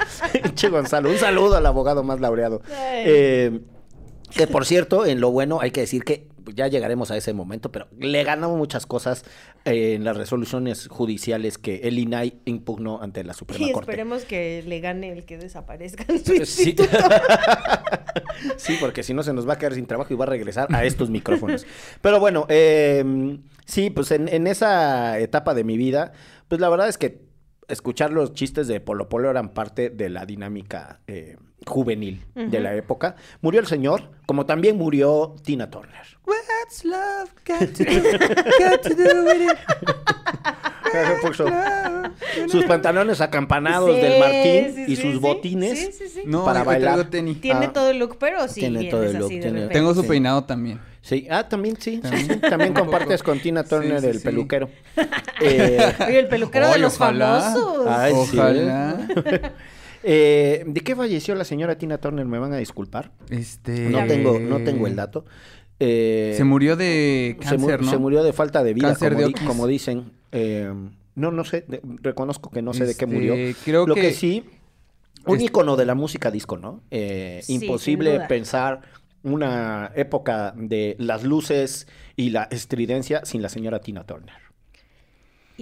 che Gonzalo, un saludo al abogado más laureado. Eh, que por cierto, en lo bueno hay que decir que ya llegaremos a ese momento, pero le ganamos muchas cosas eh, en las resoluciones judiciales que el INAI impugnó ante la Suprema Y Corte. esperemos que le gane el que desaparezca en su Sí. porque si no se nos va a quedar sin trabajo y va a regresar a estos micrófonos. Pero bueno, eh, sí, pues en, en esa etapa de mi vida, pues la verdad es que escuchar los chistes de Polo Polo eran parte de la dinámica eh, juvenil de la época. Murió el señor, como también murió Tina Turner. What's love got to do, got to do with it? Puso sus pantalones acampanados del Martín sí, y sus botines. Sí, sí, sí. No, Para bailar. tenis. Tiene Ah. todo el look, pero sí Tiene todo el look, tiene-. Tengo su Sí. peinado también. Sí, ah, también sí. También. sí. También compartes poco. con Tina Turner, Sí, sí, el sí. peluquero. Eh, Oye, el peluquero de los ojalá. famosos. Ay, sí. Ojalá. eh, ¿De qué falleció la señora Tina Turner? Me van a disculpar. Este. No tengo, no tengo el dato. Eh, Se murió de se mu- cáncer, ¿no? se murió de falta de vida, Cáncer como, de di- Oquis. como dicen. Eh, no, no sé, de- reconozco que no sé de qué Este, murió. creo Lo que, que- sí, un Este- ícono de la música disco, ¿no? Eh, Sí, imposible pensar una época de las luces y la estridencia sin la señora Tina Turner.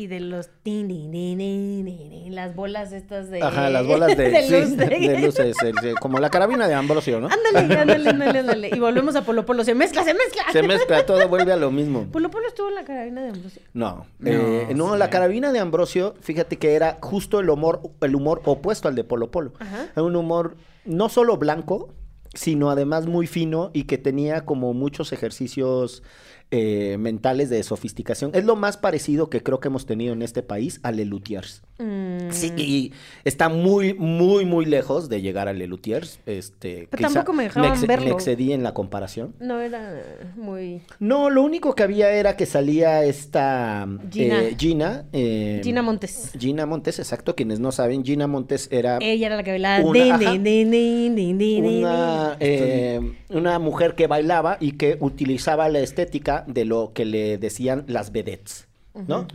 Y de los... tin, tin, las bolas estas de... Ajá, las bolas de, de sí, luz. de- de luces, el- de- como la carabina de Ambrosio, ¿no? Ándale, ándale, ándale, ándale. Y volvemos a Polo Polo. Se mezcla, se mezcla. Se mezcla, todo vuelve a lo mismo. Polo Polo estuvo en la carabina de Ambrosio. No, No, eh, no, sí. la carabina de Ambrosio, fíjate que era justo el humor, el humor opuesto al de Polo Polo. Ajá. Era un humor no solo blanco, sino además muy fino y que tenía como muchos ejercicios eh, mentales de sofisticación. Es lo más parecido que creo que hemos tenido en este país a Lelutiers. Mm. Sí, y está muy, muy, muy lejos de llegar a Lelutiers. Este, Pero tampoco me dejaban ex- verlo. me excedí en la comparación. No era muy... No, lo único que había era que salía esta Gina. eh, Gina. eh, Gina Montes. Gina Montes, exacto. Quienes no saben, Gina Montes era Ella era la que bailaba. Ajá. una mujer que bailaba y que utilizaba la estética de lo que le decían las vedettes. ¿No?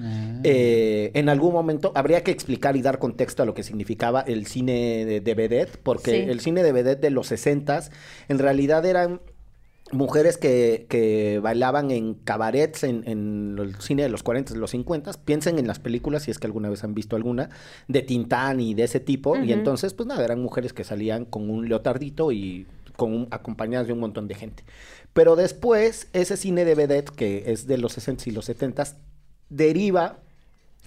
Eh, en algún momento habría que explicar y dar contexto a lo que significaba el cine de, de vedette, porque Sí. el cine de vedette de los 60 en realidad eran mujeres que, que bailaban en cabarets en, en el cine de los 40 y los 50 piensen en las películas si es que alguna vez han visto alguna de Tintán y de ese tipo y entonces pues nada eran mujeres que salían con un leotardito y con un- acompañadas de un montón de gente pero después ese cine de vedette que es de los 60 y los 70 deriva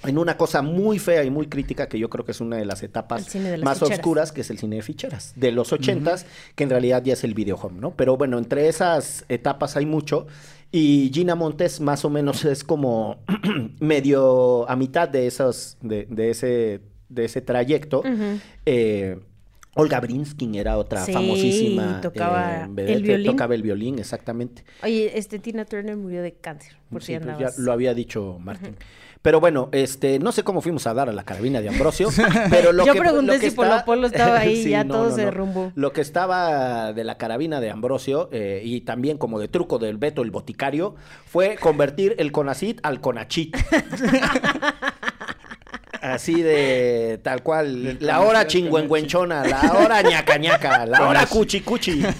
en una cosa muy fea y muy crítica que yo creo que es una de las etapas cine de las más ficheras. oscuras que es el cine de ficheras de los ochentas que en realidad ya es el video home, ¿no? Pero bueno, entre esas etapas hay mucho y Gina Montes más o menos es como medio a mitad de esos de, de ese de ese trayecto. Eh, Olga Brinskin era otra Sí, famosísima tocaba eh, el vedette, violín. tocaba el violín, exactamente. Oye, este Tina Turner murió de cáncer, por si pues ya lo había dicho Martín. Pero bueno, este, no sé cómo fuimos a dar a la carabina de Ambrosio, pero lo Yo que pregunté lo que si Polo Polo estaba ahí, Sí, ya no, todo no, se derrumbó. Lo que estaba de la carabina de Ambrosio eh, y también como de truco del Beto el boticario fue convertir el Conacit al Conachit. Así de tal cual, la hora chingüengüenchona, la hora ñaca ñaca, la hora cuchi cuchi.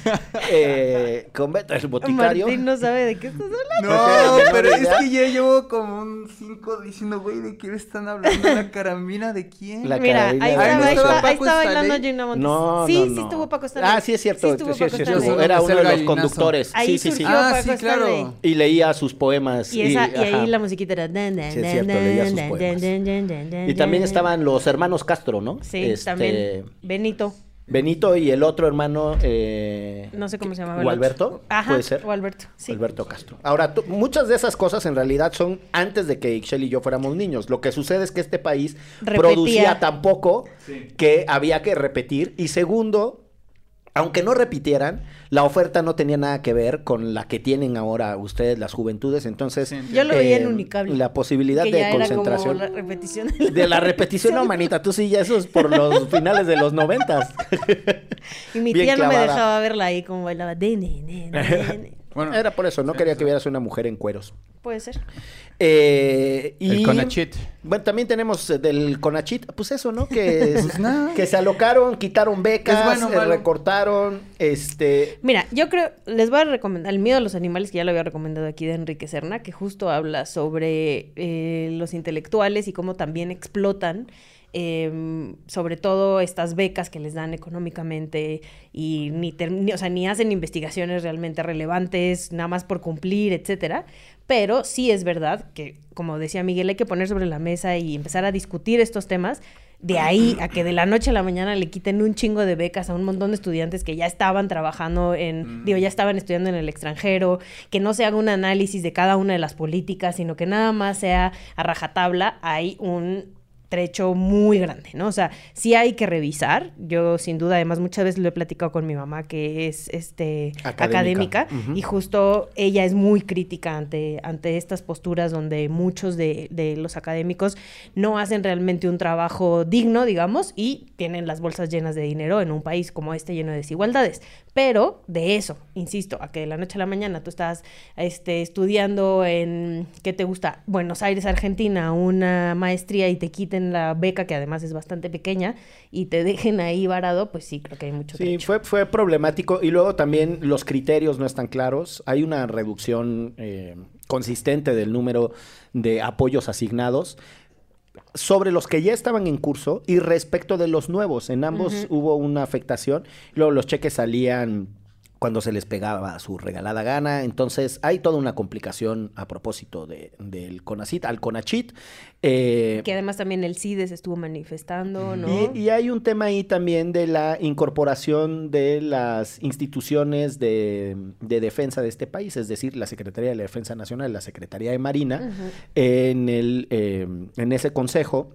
Eh, con Beto el boticario. Martín no sabe de qué estás hablando. No pero es que ya llevo como un 5 diciendo, güey, ¿de qué están hablando? ¿La carabina de quién? La Mira, carabina ahí estaba, ahí estaba, ahí bailando Gina Montes. No, sí, no, sí no. estuvo Paco Stanley. Ah, sí es cierto, Sí estuvo sí, Paco sí, Stanley. estuvo. Era uno de los conductores. Ahí sí, sí, sí. Ah, Paco sí, Stanley. claro. Y leía sus poemas. Y, esa, y, ahí la musiquita era... dan, dan, Sí, es dan, cierto, leía sus dan, poemas. Y también estaban los hermanos Castro, ¿no? Sí, Este, también. Benito. Benito y el otro hermano. Eh, No sé cómo se llamaba. otro. Ajá, Puede ser. Gualberto, sí. Alberto Castro. Ahora, tú- muchas de esas cosas en realidad son antes de que Ixchel y yo fuéramos niños. Lo que sucede es que este país Repetía. producía tan poco que había que repetir. Y segundo, aunque no repitieran, la oferta no tenía nada que ver con la que tienen ahora ustedes, las juventudes. Entonces, Sí, Yo lo veía en eh, Unicable. La posibilidad que de ya era como concentración. la repetición. De la repetición, no, manita, tú sí, ya eso es por los finales de los noventas. Y mi Bien tía no me clavada. dejaba verla ahí como bailaba. Dene, dene, dene. Bueno, Era por eso, no quería que vieras una mujer en cueros. Puede ser. Eh, y, el Conachit. Bueno, también tenemos eh, del Conachit, pues eso, ¿no? Que, Pues nada. que se alocaron, quitaron becas, Es bueno, eh, recortaron, este... Mira, yo creo, les voy a recomendar El miedo a los animales, que ya lo había recomendado aquí de Enrique Serna, que justo habla sobre eh, los intelectuales y cómo también explotan, eh, sobre todo estas becas que les dan económicamente y ni, ni- o sea, ni hacen investigaciones realmente relevantes, nada más por cumplir, etcétera. Pero sí es verdad que, como decía Miguel, hay que poner sobre la mesa y empezar a discutir estos temas. De ahí a que de la noche a la mañana le quiten un chingo de becas a un montón de estudiantes que ya estaban trabajando en, digo, ya estaban estudiando en el extranjero, que no se haga un análisis de cada una de las políticas, sino que nada más sea a rajatabla, hay un trecho muy grande, ¿no? O sea, sí hay que revisar. Yo sin duda, además muchas veces lo he platicado con mi mamá que es este Académica. y justo ella es muy crítica ante, ante estas posturas donde muchos de, de los académicos no hacen realmente un trabajo digno, digamos, y tienen las bolsas llenas de dinero en un país como este lleno de desigualdades. Pero de eso, insisto, a que de la noche a la mañana tú estás este, estudiando en, ¿qué te gusta? Buenos Aires, Argentina, una maestría y te quiten la beca, que además es bastante pequeña, y te dejen ahí varado, pues sí, creo que hay mucho Sí, trecho. fue, fue problemático y luego también los criterios no están claros. Hay una reducción eh, consistente del número de apoyos asignados, sobre los que ya estaban en curso y respecto de los nuevos. En ambos hubo una afectación. Luego los cheques salían cuando se les pegaba su regalada gana. Entonces hay toda una complicación a propósito de, del CONACIT, al CONACHIT. Eh, Que además también el CIDE se estuvo manifestando, ¿no? y, y hay un tema ahí también de la incorporación de las instituciones de, de defensa de este país, es decir, la Secretaría de la Defensa Nacional, la Secretaría de Marina, en, el, eh, en ese consejo.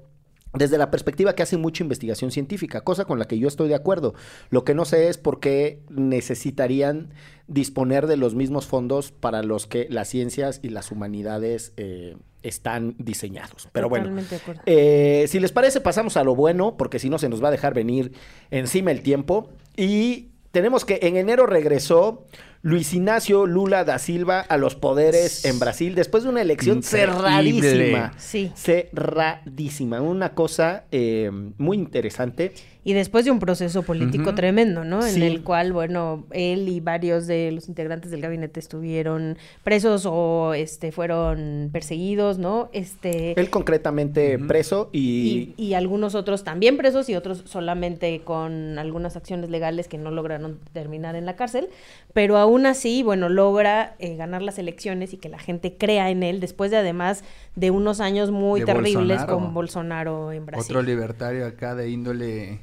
Desde la perspectiva que hace mucha investigación científica, cosa con la que yo estoy de acuerdo. Lo que no sé es por qué necesitarían disponer de los mismos fondos para los que las ciencias y las humanidades eh, están diseñados. Pero bueno, Totalmente de acuerdo. eh, si les parece, pasamos a lo bueno, porque si no se nos va a dejar venir encima el tiempo. Y tenemos que en enero regresó Luis Ignacio Lula da Silva a los poderes en Brasil después de una elección Increíble. cerradísima. Sí. Cerradísima. Una cosa eh, muy interesante. Y después de un proceso político tremendo, ¿no? En Sí. el cual, bueno, él y varios de los integrantes del gabinete estuvieron presos o este fueron perseguidos, ¿no? Este Él concretamente preso y, y, y algunos otros también presos y otros solamente con algunas acciones legales que no lograron terminar en la cárcel, pero aún así, bueno, logra eh, ganar las elecciones y que la gente crea en él después de además de unos años muy De terribles Bolsonaro. con Bolsonaro en Brasil. Otro libertario acá de índole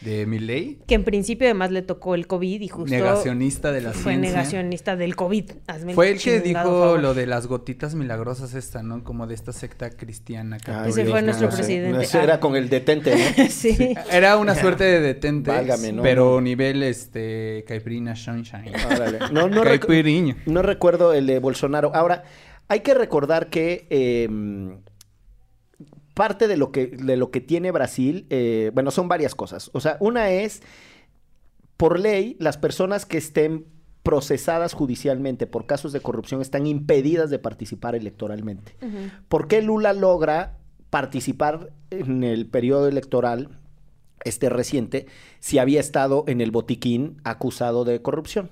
de Milley. que en principio además le tocó el COVID y justo Negacionista de la fue ciencia. negacionista del COVID. Hazme Fue el que dijo lo de las gotitas milagrosas esta, ¿no? Como de esta secta cristiana católica. Ese fue nuestro mío, presidente. Era Ah. con el detente, ¿no? sí. Era una suerte de detentes, Válgame, no, pero no. nivel este caiprina sunshine. Órale. No, no, recu- no recuerdo el de Bolsonaro. Ahora, hay que recordar que eh, parte de lo que, de lo que tiene Brasil, eh, bueno, son varias cosas. O sea, una es, por ley, las personas que estén procesadas judicialmente por casos de corrupción están impedidas de participar electoralmente. ¿Por qué Lula logra participar en el periodo electoral este reciente si había estado en el botiquín acusado de corrupción?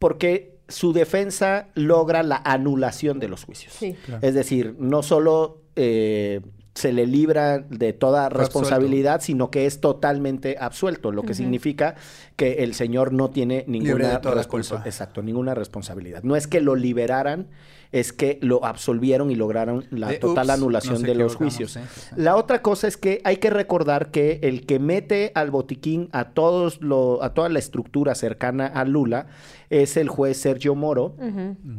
Porque su defensa logra la anulación de los juicios. Sí. Claro. Es decir, no solo eh, se le libra de toda responsabilidad, sino que es totalmente absuelto, lo que significa que el señor no tiene ninguna de toda responsa- culpa. Exacto, ninguna responsabilidad. No es que lo liberaran, es que lo absolvieron y lograron la De, total ups, anulación de los juicios. ¿eh? La otra cosa es que hay que recordar que el que mete al botiquín a todos lo, a toda la estructura cercana a Lula es el juez Sergio Moro,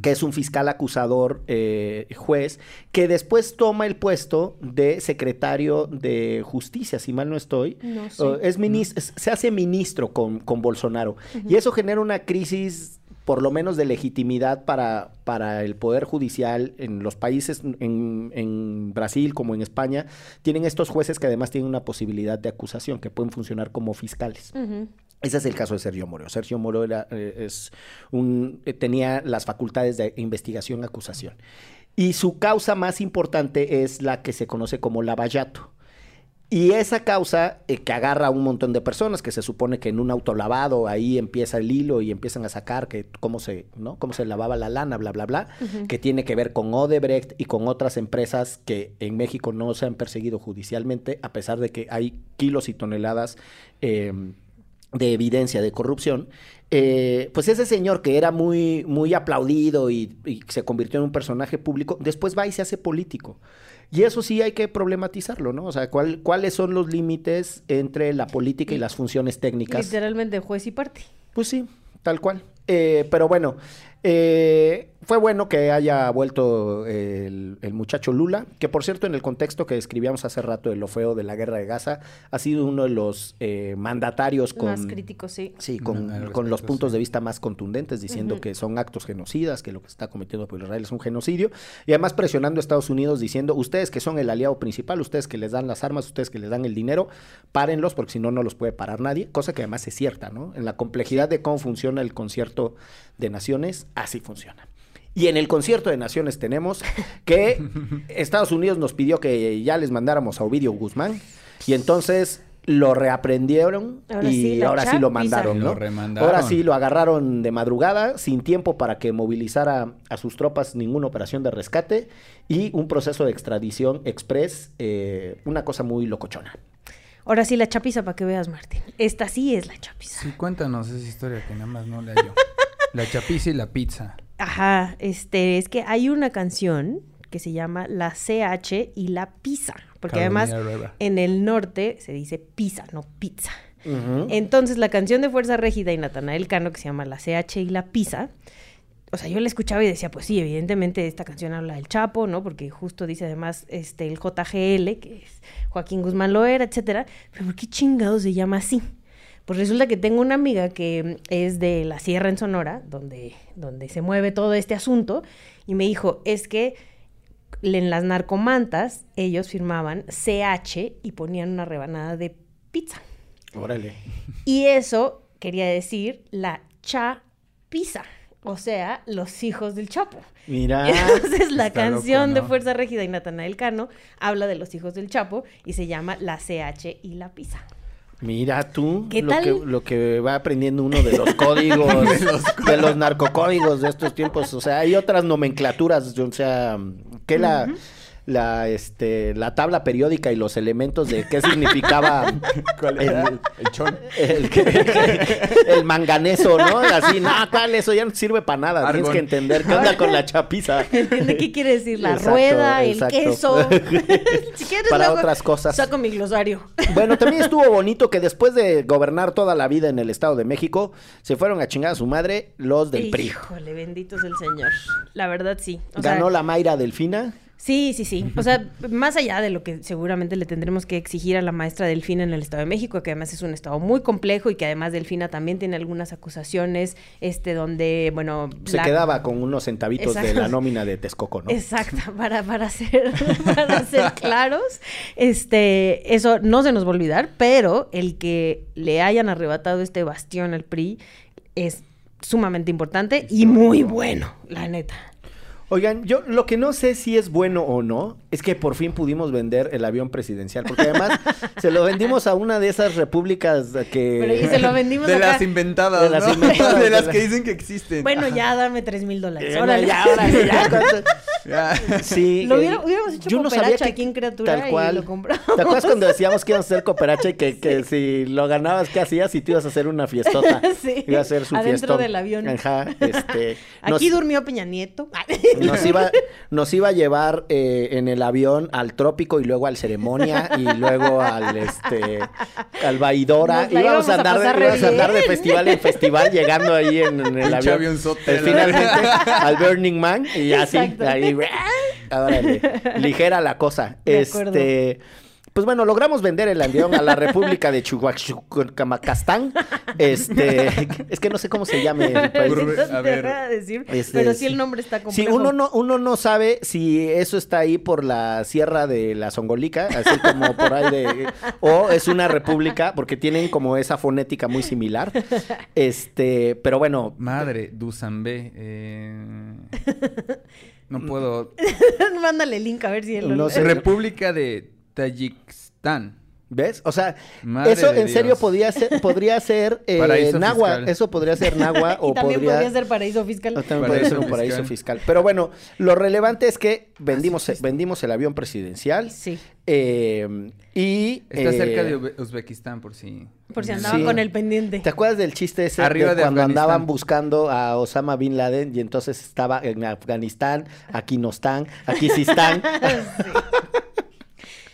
que es un fiscal acusador eh, juez, que después toma el puesto de secretario de justicia, si mal no estoy. No sé. Uh, es minis- es- se hace ministro con, con Bolsonaro. Y eso genera una crisis por lo menos de legitimidad para, para el Poder Judicial en los países, en, en Brasil como en España, tienen estos jueces que además tienen una posibilidad de acusación, que pueden funcionar como fiscales. Ese es el caso de Sergio Moro. Sergio Moro era, eh, es un, eh, tenía las facultades de investigación acusación. Y su causa más importante es la que se conoce como lavallato. Y esa causa eh, que agarra a un montón de personas, que se supone que en un autolavado ahí empieza el hilo y empiezan a sacar que cómo se, ¿no? cómo se lavaba la lana, bla, bla, bla, que tiene que ver con Odebrecht y con otras empresas que en México no se han perseguido judicialmente, a pesar de que hay kilos y toneladas eh, de evidencia de corrupción, eh, pues ese señor que era muy, muy aplaudido y, y se convirtió en un personaje público, después va y se hace político. Y eso sí hay que problematizarlo, ¿no? O sea, ¿cuál- ¿cuáles son los límites entre la política y las funciones técnicas? Literalmente juez y parte. Pues sí, tal cual. Eh, pero bueno, eh, fue bueno que haya vuelto el, el muchacho Lula, que por cierto en el contexto que describíamos hace rato de lo feo de la guerra de Gaza, ha sido uno de los eh, mandatarios con... Más críticos, sí. Sí, con, Mm, al con los puntos sí. de vista más contundentes, diciendo que son actos genocidas, que lo que se está cometiendo por Israel es un genocidio, y además presionando a Estados Unidos diciendo, ustedes que son el aliado principal, ustedes que les dan las armas, ustedes que les dan el dinero, párenlos, porque si no, no los puede parar nadie, cosa que además es cierta, ¿no? En la complejidad de cómo funciona el concierto de naciones, así funciona. Y en el concierto de naciones tenemos que Estados Unidos nos pidió que ya les mandáramos a Ovidio Guzmán, y entonces lo reaprendieron Ahora y sí, ahora sí lo mandaron, Lo ¿no? remandaron. Ahora sí lo agarraron de madrugada, sin tiempo para que movilizara a sus tropas ninguna operación de rescate y un proceso de extradición express, eh, una cosa muy locochona. Ahora sí, la chapiza para que veas, Martín. Esta sí es la chapiza. Sí, cuéntanos esa historia que nada más no la yo. La chapiza y la pizza. Ajá, este, es que hay una canción que se llama La CH y la pizza. Porque Carolina además Herrera. en el norte se dice pizza, no pizza. Entonces la canción de Fuerza Régida y Natanael Cano que se llama La CH y la pizza. O sea, yo la escuchaba y decía, pues sí, evidentemente esta canción habla del Chapo, ¿no? Porque justo dice además este el JGL, que es Joaquín Guzmán Loera, etcétera. Pero ¿por qué chingados se llama así? Pues resulta que tengo una amiga que es de la Sierra en Sonora, donde, donde se mueve todo este asunto, y me dijo, es que en las narcomantas ellos firmaban CH y ponían una rebanada de pizza. Órale. Y eso quería decir la chapiza, o sea, los hijos del Chapo. Mira. Entonces la loco, canción de. Fuerza Régida y Natanael Cano habla de los hijos del Chapo y se llama La CH y la pizza. Mira tú ¿Qué lo, tal? Que, lo que va aprendiendo uno de los códigos, de los, narcocódigos de estos tiempos. O sea, hay otras nomenclaturas, o sea, que la, la, este, la tabla periódica y los elementos de qué significaba ¿Cuál era? El chon. el, el manganeso, ¿no? Así, no, ¿cuál? Eso ya no sirve para nada. Tienes que entender qué onda con la chapiza. ¿Entiende qué quiere decir? La Exacto, rueda, el exacto. queso. si quieres, Para luego otras cosas. Saco mi glosario. Bueno, también estuvo bonito que después de gobernar toda la vida en el Estado de México, se fueron a chingar a su madre los del PRI. Híjole, bendito es el Señor. La verdad, sí. O sea, Ganó la Mayra Delfina. Sí, sí, sí. O sea, más allá de lo que seguramente le tendremos que exigir a la maestra Delfina en el Estado de México, que además es un estado muy complejo y que además Delfina también tiene algunas acusaciones, este, donde, bueno... Se la- quedaba con unos centavitos de la nómina de Texcoco, ¿no? Exacto, para, para, ser, para ser claros, este, eso no se nos va a olvidar, pero el que le hayan arrebatado este bastión al PRI es sumamente importante y muy bueno, la neta. Oigan, yo lo que no sé si es bueno o no es que por fin pudimos vender el avión presidencial, porque además se lo vendimos a una de esas repúblicas que... Pero y se lo vendimos De acá. las inventadas, De las ¿no? inventadas, de las la- que dicen que existen. Bueno, ya dame tres mil dólares. Órale. ya, órale, ya, ¿cuánto? Ya. Sí. Lo hubiera- hubiéramos hecho cooperacha aquí en Criatura y lo compramos. ¿Te acuerdas cuando decíamos que íbamos a hacer cooperacha y que, que si lo ganabas, qué hacías? Y te ibas a hacer una fiestota. Sí, Iba a hacer su adentro fiestón. del avión. Ajá, este... Aquí nos- durmió Peña Nieto. Nos iba, nos iba a llevar eh, en el avión al trópico y luego al ceremonia y luego al este al Baidora. Íbamos a íbamos a andar, de, íbamos a andar de festival en festival llegando ahí en, en el Pinche avión. avionzote, Eh, finalmente al Burning Man y así, Exacto. ahí, órale, ligera la cosa. De acuerdo. Pues bueno, logramos vender el avión a la República de Chihuahua, Este, es que no sé cómo se llame el país. A ver, a decir, Este, pero sí el nombre está Sí, complejo. uno no, uno no sabe si eso está ahí por la sierra de la Zongolica, así como por ahí de... O es una república, porque tienen como esa fonética muy similar. Este, pero bueno, Madre, Dusambé. Eh... No puedo. Mándale link a ver si él lo No sé. República de Tayikistán. ¿ves? O sea, Madre eso en serio Dios. podría ser, podría ser eh, Nahua, fiscal. eso podría ser Nahua Y o también podría... podría ser paraíso fiscal. o también podría ser un paraíso fiscal. fiscal. Pero bueno, lo relevante es que vendimos, vendimos el avión presidencial. Sí, eh, y... Está eh, cerca de Uzbekistán, por si. por si andaban Sí. con el pendiente. ¿Te acuerdas del chiste ese Arriba de de cuando andaban buscando a Osama Bin Laden y entonces estaba en Afganistán, aquí no están, aquí sí están?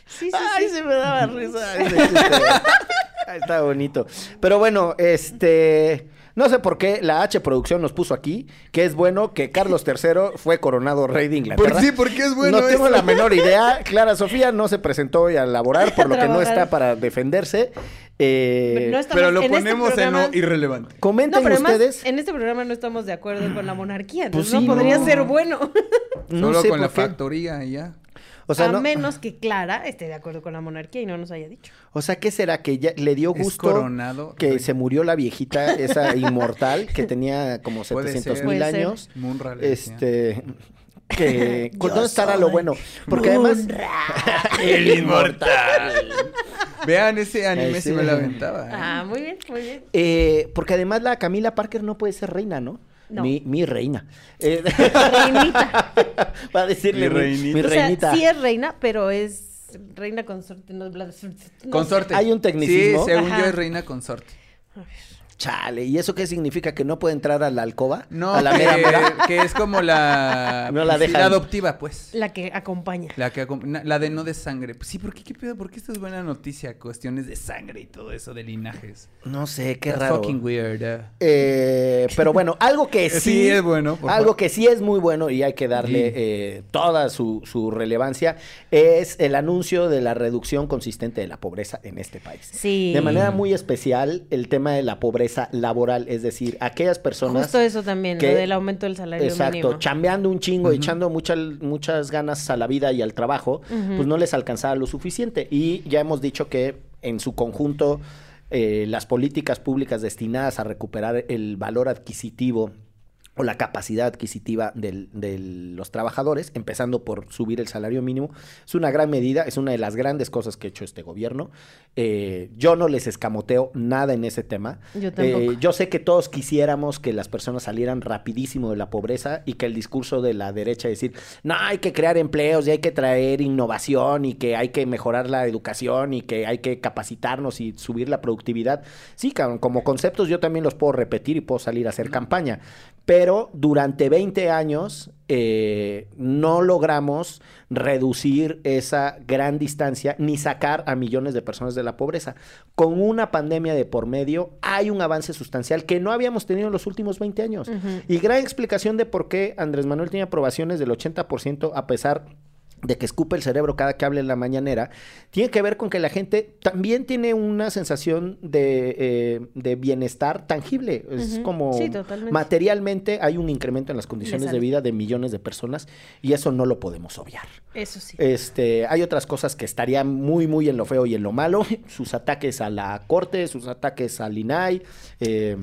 Sí, sí, Ay, sí. se me daba risa Está bonito. Pero bueno, este... No sé por qué la H Producción nos puso aquí, que es bueno que Carlos III fue coronado rey de Inglaterra. Por sí, porque es bueno No tengo eso. la menor idea. Clara Sofía no se presentó hoy a laborar, por lo que no está para defenderse. Eh, Pero no estamos- Pero lo en este ponemos programa- en no irrelevante. comenten No, pero además, ustedes. en este programa no estamos de acuerdo con la monarquía. Entonces Pues sí, no podría no. ser bueno. No Solo sé con la qué. factoría y ya. O sea, a no- menos que Clara esté de acuerdo con la monarquía y no nos haya dicho. O sea, ¿qué será? Que ya le dio gusto coronado que rey. se murió la viejita, esa inmortal, que tenía como Puede 700 ser. mil años. Munra. Este. Que. ¿Dónde estará lo bueno? Porque además. El inmortal. Vean ese anime sí. me lo aventaba. ¿eh? Ah, muy bien, muy bien. Eh, porque además la Camila Parker no puede ser reina, ¿no? No. Mi, mi reina. Eh, Reinita. Va a decirle Mi mi, reinita. mi O sea, reinita. sí es reina, pero es reina consorte. No, no Consorte. Hay un tecnicismo. Sí, según Ajá. yo es reina consorte. Chale, ¿y eso qué significa? ¿Que no puede entrar a la alcoba? No, ¿A la que, mera mera? que es como la... No la sí, dejan. adoptiva, pues. La que acompaña. La que acom- la de no de sangre. Pues sí, ¿por qué qué pedo? ¿Por qué esto es buena noticia? Cuestiones de sangre y todo eso, de linajes. No sé, qué That's raro. fucking weird. uh. Eh, pero bueno, algo que sí, Sí, es bueno, por algo que sí es muy bueno y hay que darle Sí. eh, toda su, su relevancia es el anuncio de la reducción consistente de la pobreza en este país. Sí. De manera muy especial, el tema de la pobreza laboral, es decir, aquellas personas Justo eso también, que- lo del aumento del salario Exacto, mínimo. chambeando un chingo, echando muchas, muchas ganas a la vida y al trabajo, pues no les alcanzaba lo suficiente. Y ya hemos dicho que en su conjunto, eh, las políticas públicas destinadas a recuperar el valor adquisitivo o la capacidad adquisitiva del- de los trabajadores, empezando por subir el salario mínimo, es una gran medida, es una de las grandes cosas que ha hecho este gobierno. Eh, yo no les escamoteo nada en ese tema. Yo tampoco. Eh, yo sé que todos quisiéramos que las personas salieran rapidísimo de la pobreza y que el discurso de la derecha decir, no, hay que crear empleos y hay que traer innovación y que hay que mejorar la educación y que hay que capacitarnos y subir la productividad. Sí, como conceptos yo también los puedo repetir y puedo salir a hacer campaña. Pero durante 20 años eh, no logramos reducir esa gran distancia ni sacar a millones de personas de la pobreza. Con una pandemia de por medio hay un avance sustancial que no habíamos tenido en los últimos 20 años. Y gran explicación de por qué Andrés Manuel tiene aprobaciones del 80% a pesar de que escupe el cerebro cada que hable en la mañanera, tiene que ver con que la gente también tiene una sensación de, eh, de bienestar tangible. Es como Sí, materialmente hay un incremento en las condiciones de vida de millones de personas y eso no lo podemos obviar. Eso sí. Este, hay otras cosas que estarían muy, muy en lo feo y en lo malo. Sus ataques a la corte, sus ataques al INAI, eh.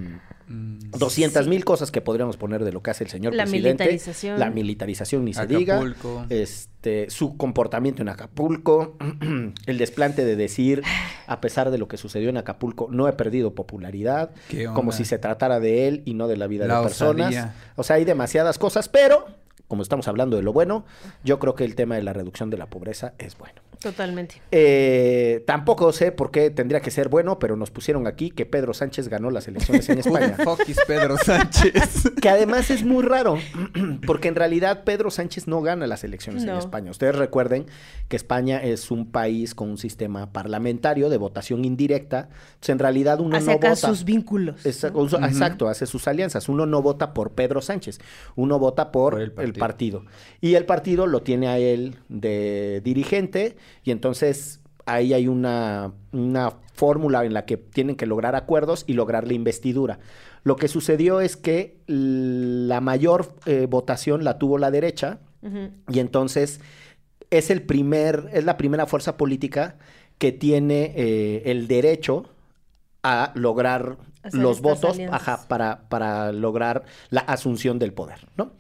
200 mil cosas que podríamos poner de lo que hace el señor La presidente. militarización. La militarización, ni se diga. Acapulco. Este, su comportamiento en Acapulco, el desplante de decir, a pesar de lo que sucedió en Acapulco, no he perdido popularidad, ¿Qué como si se tratara de él y no de la vida La de personas. osadía. O sea, hay demasiadas cosas, pero como estamos hablando de lo bueno, yo creo que el tema de la reducción de la pobreza es bueno. Totalmente. Eh, tampoco sé por qué tendría que ser bueno, pero nos pusieron aquí que Pedro Sánchez ganó las elecciones en España. fuck is Pedro Sánchez? Que además es muy raro, porque en realidad Pedro Sánchez no gana las elecciones en. España. Ustedes recuerden que España es un país con un sistema parlamentario de votación indirecta. Entonces, en realidad uno Hace no vota. sus vínculos. Esa- ¿no? uso- Exacto, hace sus alianzas. Uno no vota por Pedro Sánchez, uno vota por, Por el partido. Y el partido lo tiene a él de dirigente y entonces ahí hay una, una fórmula en la que tienen que lograr acuerdos y lograr la investidura. Lo que sucedió es que la mayor eh, votación la tuvo la derecha y entonces es el primer, es la primera fuerza política que tiene eh, el derecho a lograr los votos ajá, para, para lograr la asunción del poder, ¿no?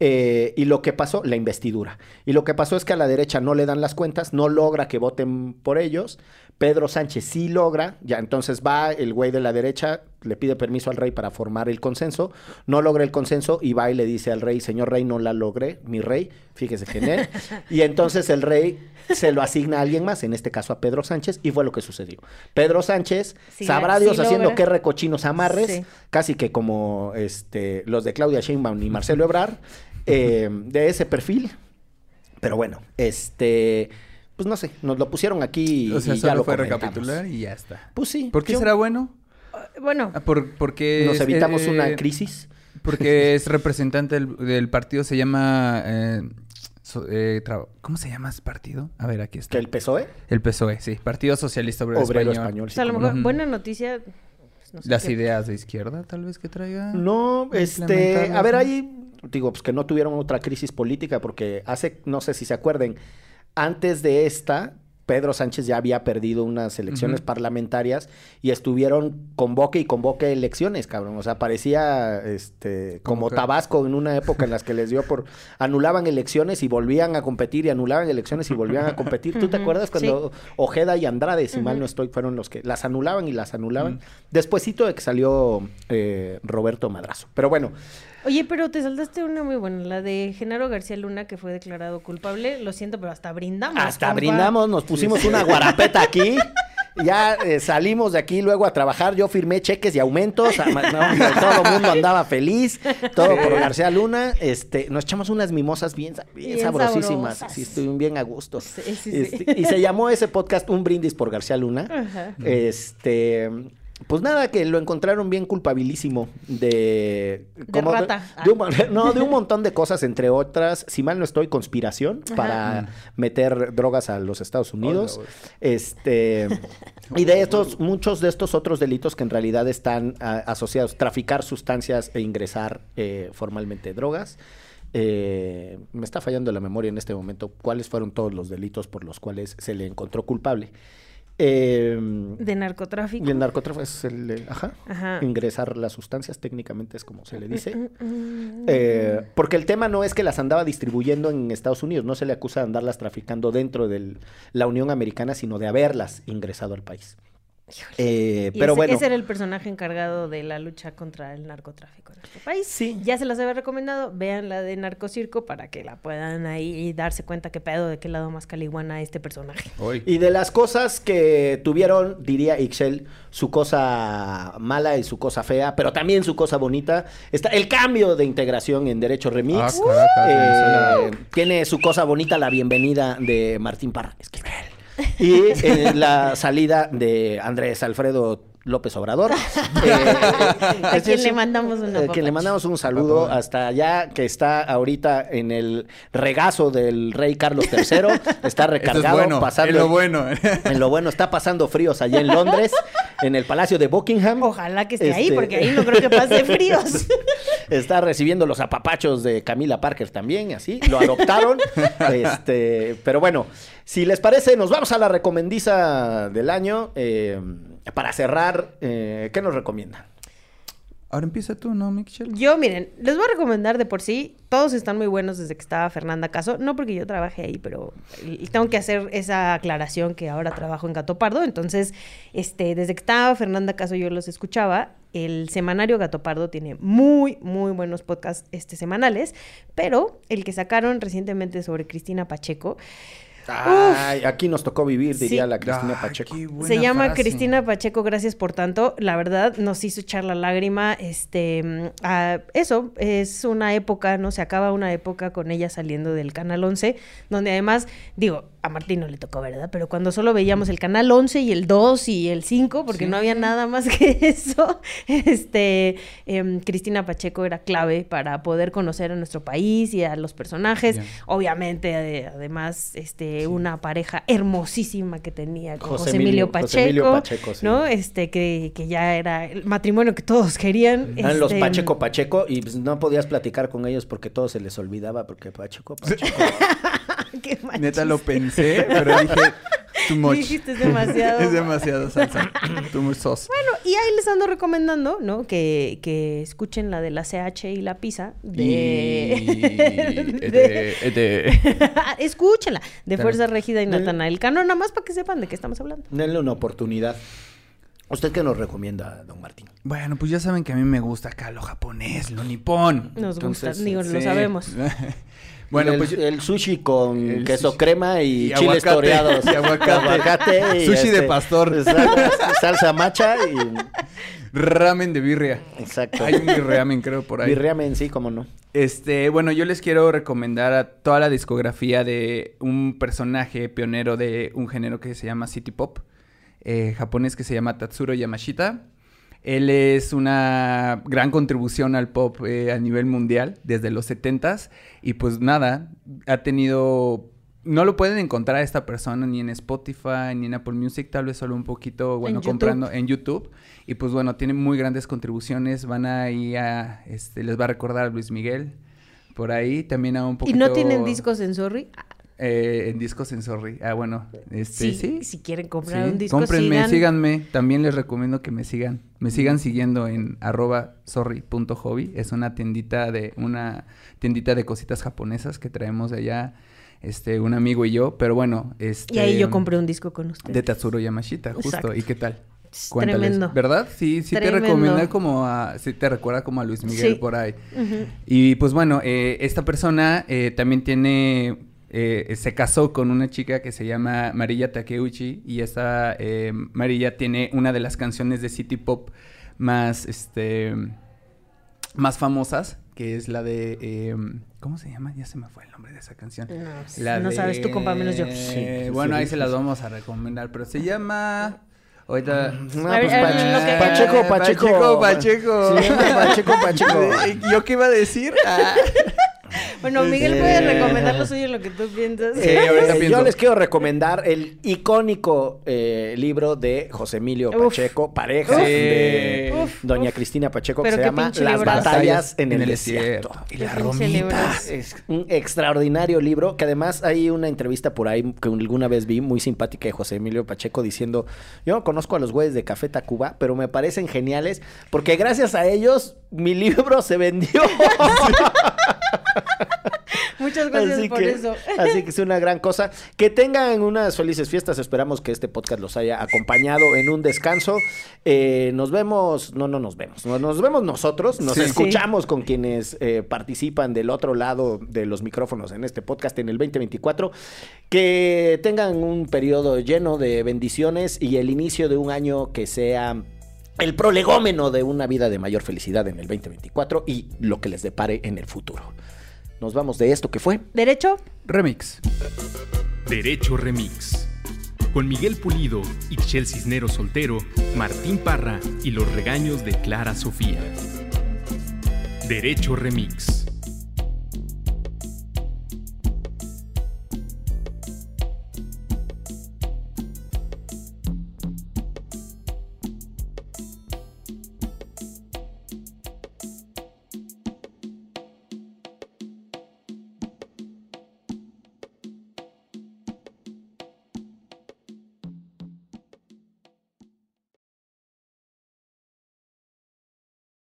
Eh, y lo que pasó, la investidura. Y lo que pasó es que a la derecha no le dan las cuentas, no logra que voten por ellos. Pedro Sánchez sí logra, ya entonces va el güey de la derecha, le pide permiso al rey para formar el consenso, no logra el consenso y va y le dice al rey, señor rey, no la logré, mi rey, fíjese quién es. y entonces el rey se lo asigna a alguien más, en este caso a Pedro Sánchez, y fue lo que sucedió. Pedro Sánchez, Sí, sabrá sí Dios haciendo qué recochinos amarres, Sí. casi que como este, los de Claudia Sheinbaum y Marcelo Ebrard, eh, de ese perfil. Pero bueno, este, pues no sé, nos lo pusieron aquí o sea, y ya solo lo fue comentamos. recapitular y ya está. Pues sí. ¿Por qué yo- será bueno? Bueno, Ah, por, porque Nos evitamos eh, una crisis. Porque es representante del, del partido, se llama... eh, so- eh, ¿Cómo se llama ese partido? A ver, aquí Que está. el PSOE, El PSOE, sí. Partido Socialista Obrero, obrero Español. español. o sea, a lo mejor, buena noticia. pues, no sé Las qué- ideas de izquierda, tal vez, que traiga. No, este, a ver, ahí, digo, pues que no tuvieron otra crisis política, porque hace, no sé si se acuerden, antes de esta, Pedro Sánchez ya había perdido unas elecciones parlamentarias y estuvieron convoque y convoque elecciones, cabrón. O sea, parecía este como Tabasco en una época en las que les dio por anulaban elecciones y volvían a competir y anulaban elecciones y volvían a competir. ¿Tú te acuerdas cuando Ojeda y Andrade, si mal no estoy, fueron los que las anulaban y las anulaban? Despuésito de que salió eh, Roberto Madrazo. Pero bueno, Oye, pero te saltaste una muy buena, la de Genaro García Luna, que fue declarado culpable. Lo siento, pero hasta brindamos. Hasta compa. brindamos, nos pusimos una guarapeta aquí. Ya eh, salimos de aquí luego a trabajar. Yo firmé cheques y aumentos. a- no, hombre, todo el mundo andaba feliz. Todo por García Luna. Este, nos echamos unas mimosas bien, bien Bien sabrosísimas. sabrosas. Sí, estuvieron bien a gusto. Sí, sí, sí. Este, y se llamó ese podcast Un brindis por García Luna. Ajá. Este. Pues nada, que lo encontraron bien culpabilísimo de... De rata. de un- no, de un montón de cosas, entre otras, si mal no estoy, conspiración para meter drogas a los Estados Unidos. Este... Y de estos, muchos de estos otros delitos que en realidad están ah, asociados, traficar sustancias e ingresar eh, formalmente drogas. Eh, me está fallando la memoria en este momento. ¿Cuáles fueron todos los delitos por los cuales se le encontró culpable? Eh, De narcotráfico. y el narcotráfico es el, ajá, Ajá. ingresar las sustancias, técnicamente es como se le dice. Mm, Eh, porque el tema no es que las andaba distribuyendo en Estados Unidos, no se le acusa de andarlas traficando dentro de la Unión Americana, sino de haberlas ingresado al país. Eh, Y pero ese, bueno, ese era el personaje encargado de la lucha contra el narcotráfico en nuestro país. Sí. Ya se las había recomendado. Vean la de Narcocirco para que la puedan ahí darse cuenta qué pedo, de qué lado más caliguana este personaje. Y de las cosas que tuvieron, diría Ixchel, su cosa mala y su cosa fea, pero también su cosa bonita, está el cambio de integración en Derecho Remix. Ah, Caracas, Eh, tiene su cosa bonita la bienvenida de Martín Parra Esquivel. Y eh, la salida de Andrés Alfredo López Obrador. Eh, A quien le mandamos un eh, quien le mandamos un saludo hasta allá, que está ahorita en el regazo del rey Carlos III. Está Esto es recargado, bueno, pasando es lo bueno. en lo bueno, está pasando fríos allá en Londres, en el Palacio de Buckingham. Ojalá que esté ahí, Este- porque ahí no creo que pase fríos. Está recibiendo los apapachos de Camila Parker también, así. Lo adoptaron. este, pero bueno, si les parece, nos vamos a la recomendiza del año. Eh, para cerrar, eh, ¿qué nos recomienda? Ahora empieza tú, ¿no, Michelle? Yo, miren, les voy a recomendar de por sí, todos están muy buenos desde que estaba Fernanda Caso, no porque yo trabajé ahí, pero y tengo que hacer esa aclaración que ahora trabajo en Gato Pardo, entonces, este, desde que estaba Fernanda Caso yo los escuchaba, el semanario Gato Pardo tiene muy, muy buenos podcasts este, semanales, pero el que sacaron recientemente sobre Cristina Pacheco, Ay, aquí nos tocó vivir, diría Sí. la Cristina Pacheco. Se llama frase. Cristina Pacheco, gracias por tanto. La verdad, nos hizo echar la lágrima. Este, eso es una época, ¿no? Se acaba una época con ella saliendo del Canal 11, donde además, digo, a Martín no le tocó, ¿verdad? Pero cuando solo veíamos el Canal 11 y el 2 y el 5, porque no había nada más que eso, este, em, Cristina Pacheco era clave para poder conocer a nuestro país y a los personajes. Obviamente, ade- además, este, una pareja hermosísima que tenía con José José, Emilio Pacheco, José Emilio Pacheco, sí. ¿no? Este, que, que ya era el matrimonio que todos querían. Eran los este, Pacheco Pacheco y pues, no podías platicar con ellos porque todo se les olvidaba porque Pacheco Pacheco. qué Neta lo pensé, pero dije, too much. Dijiste, es demasiado. es demasiado salsa. too much sauce. Bueno, y ahí les ando recomendando, ¿no? Que, que escuchen la de la CH y la pizza de... Y- de- este- este- Escúchenla, de. Fuerza Régida y Natanael Cano, nada más para que sepan de qué estamos hablando. Denle una oportunidad. ¿Usted qué nos recomienda, don Martín? Bueno, pues ya saben que a mí me gusta acá lo japonés, lo nipón. Nos Entonces, gusta, digo, lo sabemos. Bueno, el, pues el sushi con El queso sushi- crema y, y chiles aguacate, toreados. y aguacate. y, Sushi de pastor. Exacto, salsa macha y... ramen de birria. Exacto. Hay un birriamen, creo, por ahí. Birriamen, sí, cómo no. Este, bueno, yo les quiero recomendar a toda la discografía de un personaje pionero de un género que se llama City Pop, eh, japonés que se llama Tatsuro Yamashita. Él es una gran contribución al pop eh, a nivel mundial desde los 70s y pues nada, ha tenido... No lo pueden encontrar a esta persona ni en Spotify ni en Apple Music, tal vez solo un poquito, bueno, comprando en YouTube. Y pues bueno, tiene muy grandes contribuciones. Van ahí a, este, les va a recordar a Luis Miguel por ahí. También a un ¿Y poquito... no tienen discos en Sorry? Eh, en discos en Sorry. Ah, bueno. Este, Sí, sí. Si quieren comprar Sí, un disco, Cómprenme, sigan. síganme. También les recomiendo que me sigan. Me sigan siguiendo en arroba sorry.hobby. Es una tiendita de, una tiendita de cositas japonesas que traemos de allá, este, un amigo y yo. Pero bueno, este. Y ahí yo compré un disco con ustedes. De Tatsuro Yamashita, justo. Exacto. ¿Y qué tal? Es Cuéntales. tremendo. ¿Verdad? Sí, sí te Tremendo. recomienda como a... Sí te recuerda como a Luis Miguel Sí. por ahí. Ujú. Y pues bueno, eh, esta persona eh, también tiene... eh, se casó con una chica que se llama Marilla Takeuchi y esta eh, Marilla tiene una de las canciones de City Pop más, este, más famosas, que es la de... eh, ¿Cómo se llama? Ya se me fue el nombre de esa canción. No, pues, La no de- sabes tú, compa, menos yo. Sí, bueno, sí, ahí sí, se las vamos a recomendar, pero se llama... Ahorita... No, A ver, pues, que- Pacheco, Pacheco. Pacheco, Pacheco. Sí, Pacheco, Pacheco. ¿Yo qué iba a decir? Ah. Bueno, Miguel puede recomendar lo suyo lo que tú piensas. Sí, ahorita pienso. yo les quiero recomendar el icónico eh, libro de José Emilio Uf. Pacheco, pareja Uf. de Uf, doña uf. Cristina Pacheco, que Pero se llama Las batallas en el desierto. Y las pinche romitas. Es un extraordinario libro que además hay una entrevista por ahí que alguna vez vi muy simpática de José Emilio Pacheco diciendo, yo no conozco a los güeyes de Café Tacuba, pero me parecen geniales porque gracias a ellos mi libro se vendió. Muchas gracias así por que, eso. Así que es una gran cosa. Que tengan unas felices fiestas. Esperamos que este podcast los haya acompañado en un descanso. Eh, nos vemos, no, no nos vemos. No, Nos vemos nosotros. Nos Sí. escuchamos con quienes eh, participan del otro lado de los micrófonos en este podcast en el 2024. Que tengan un periodo lleno de bendiciones y el inicio de un año que sea el prolegómeno de una vida de mayor felicidad en el 2024 y lo que les depare en el futuro. Nos vamos de esto que fue. ¿Derecho? Remix. Derecho Remix. Con Miguel Pulido, Ixchel Cisneros Soltero, Martín Parra y los regaños de Clara Sofía. Derecho Remix.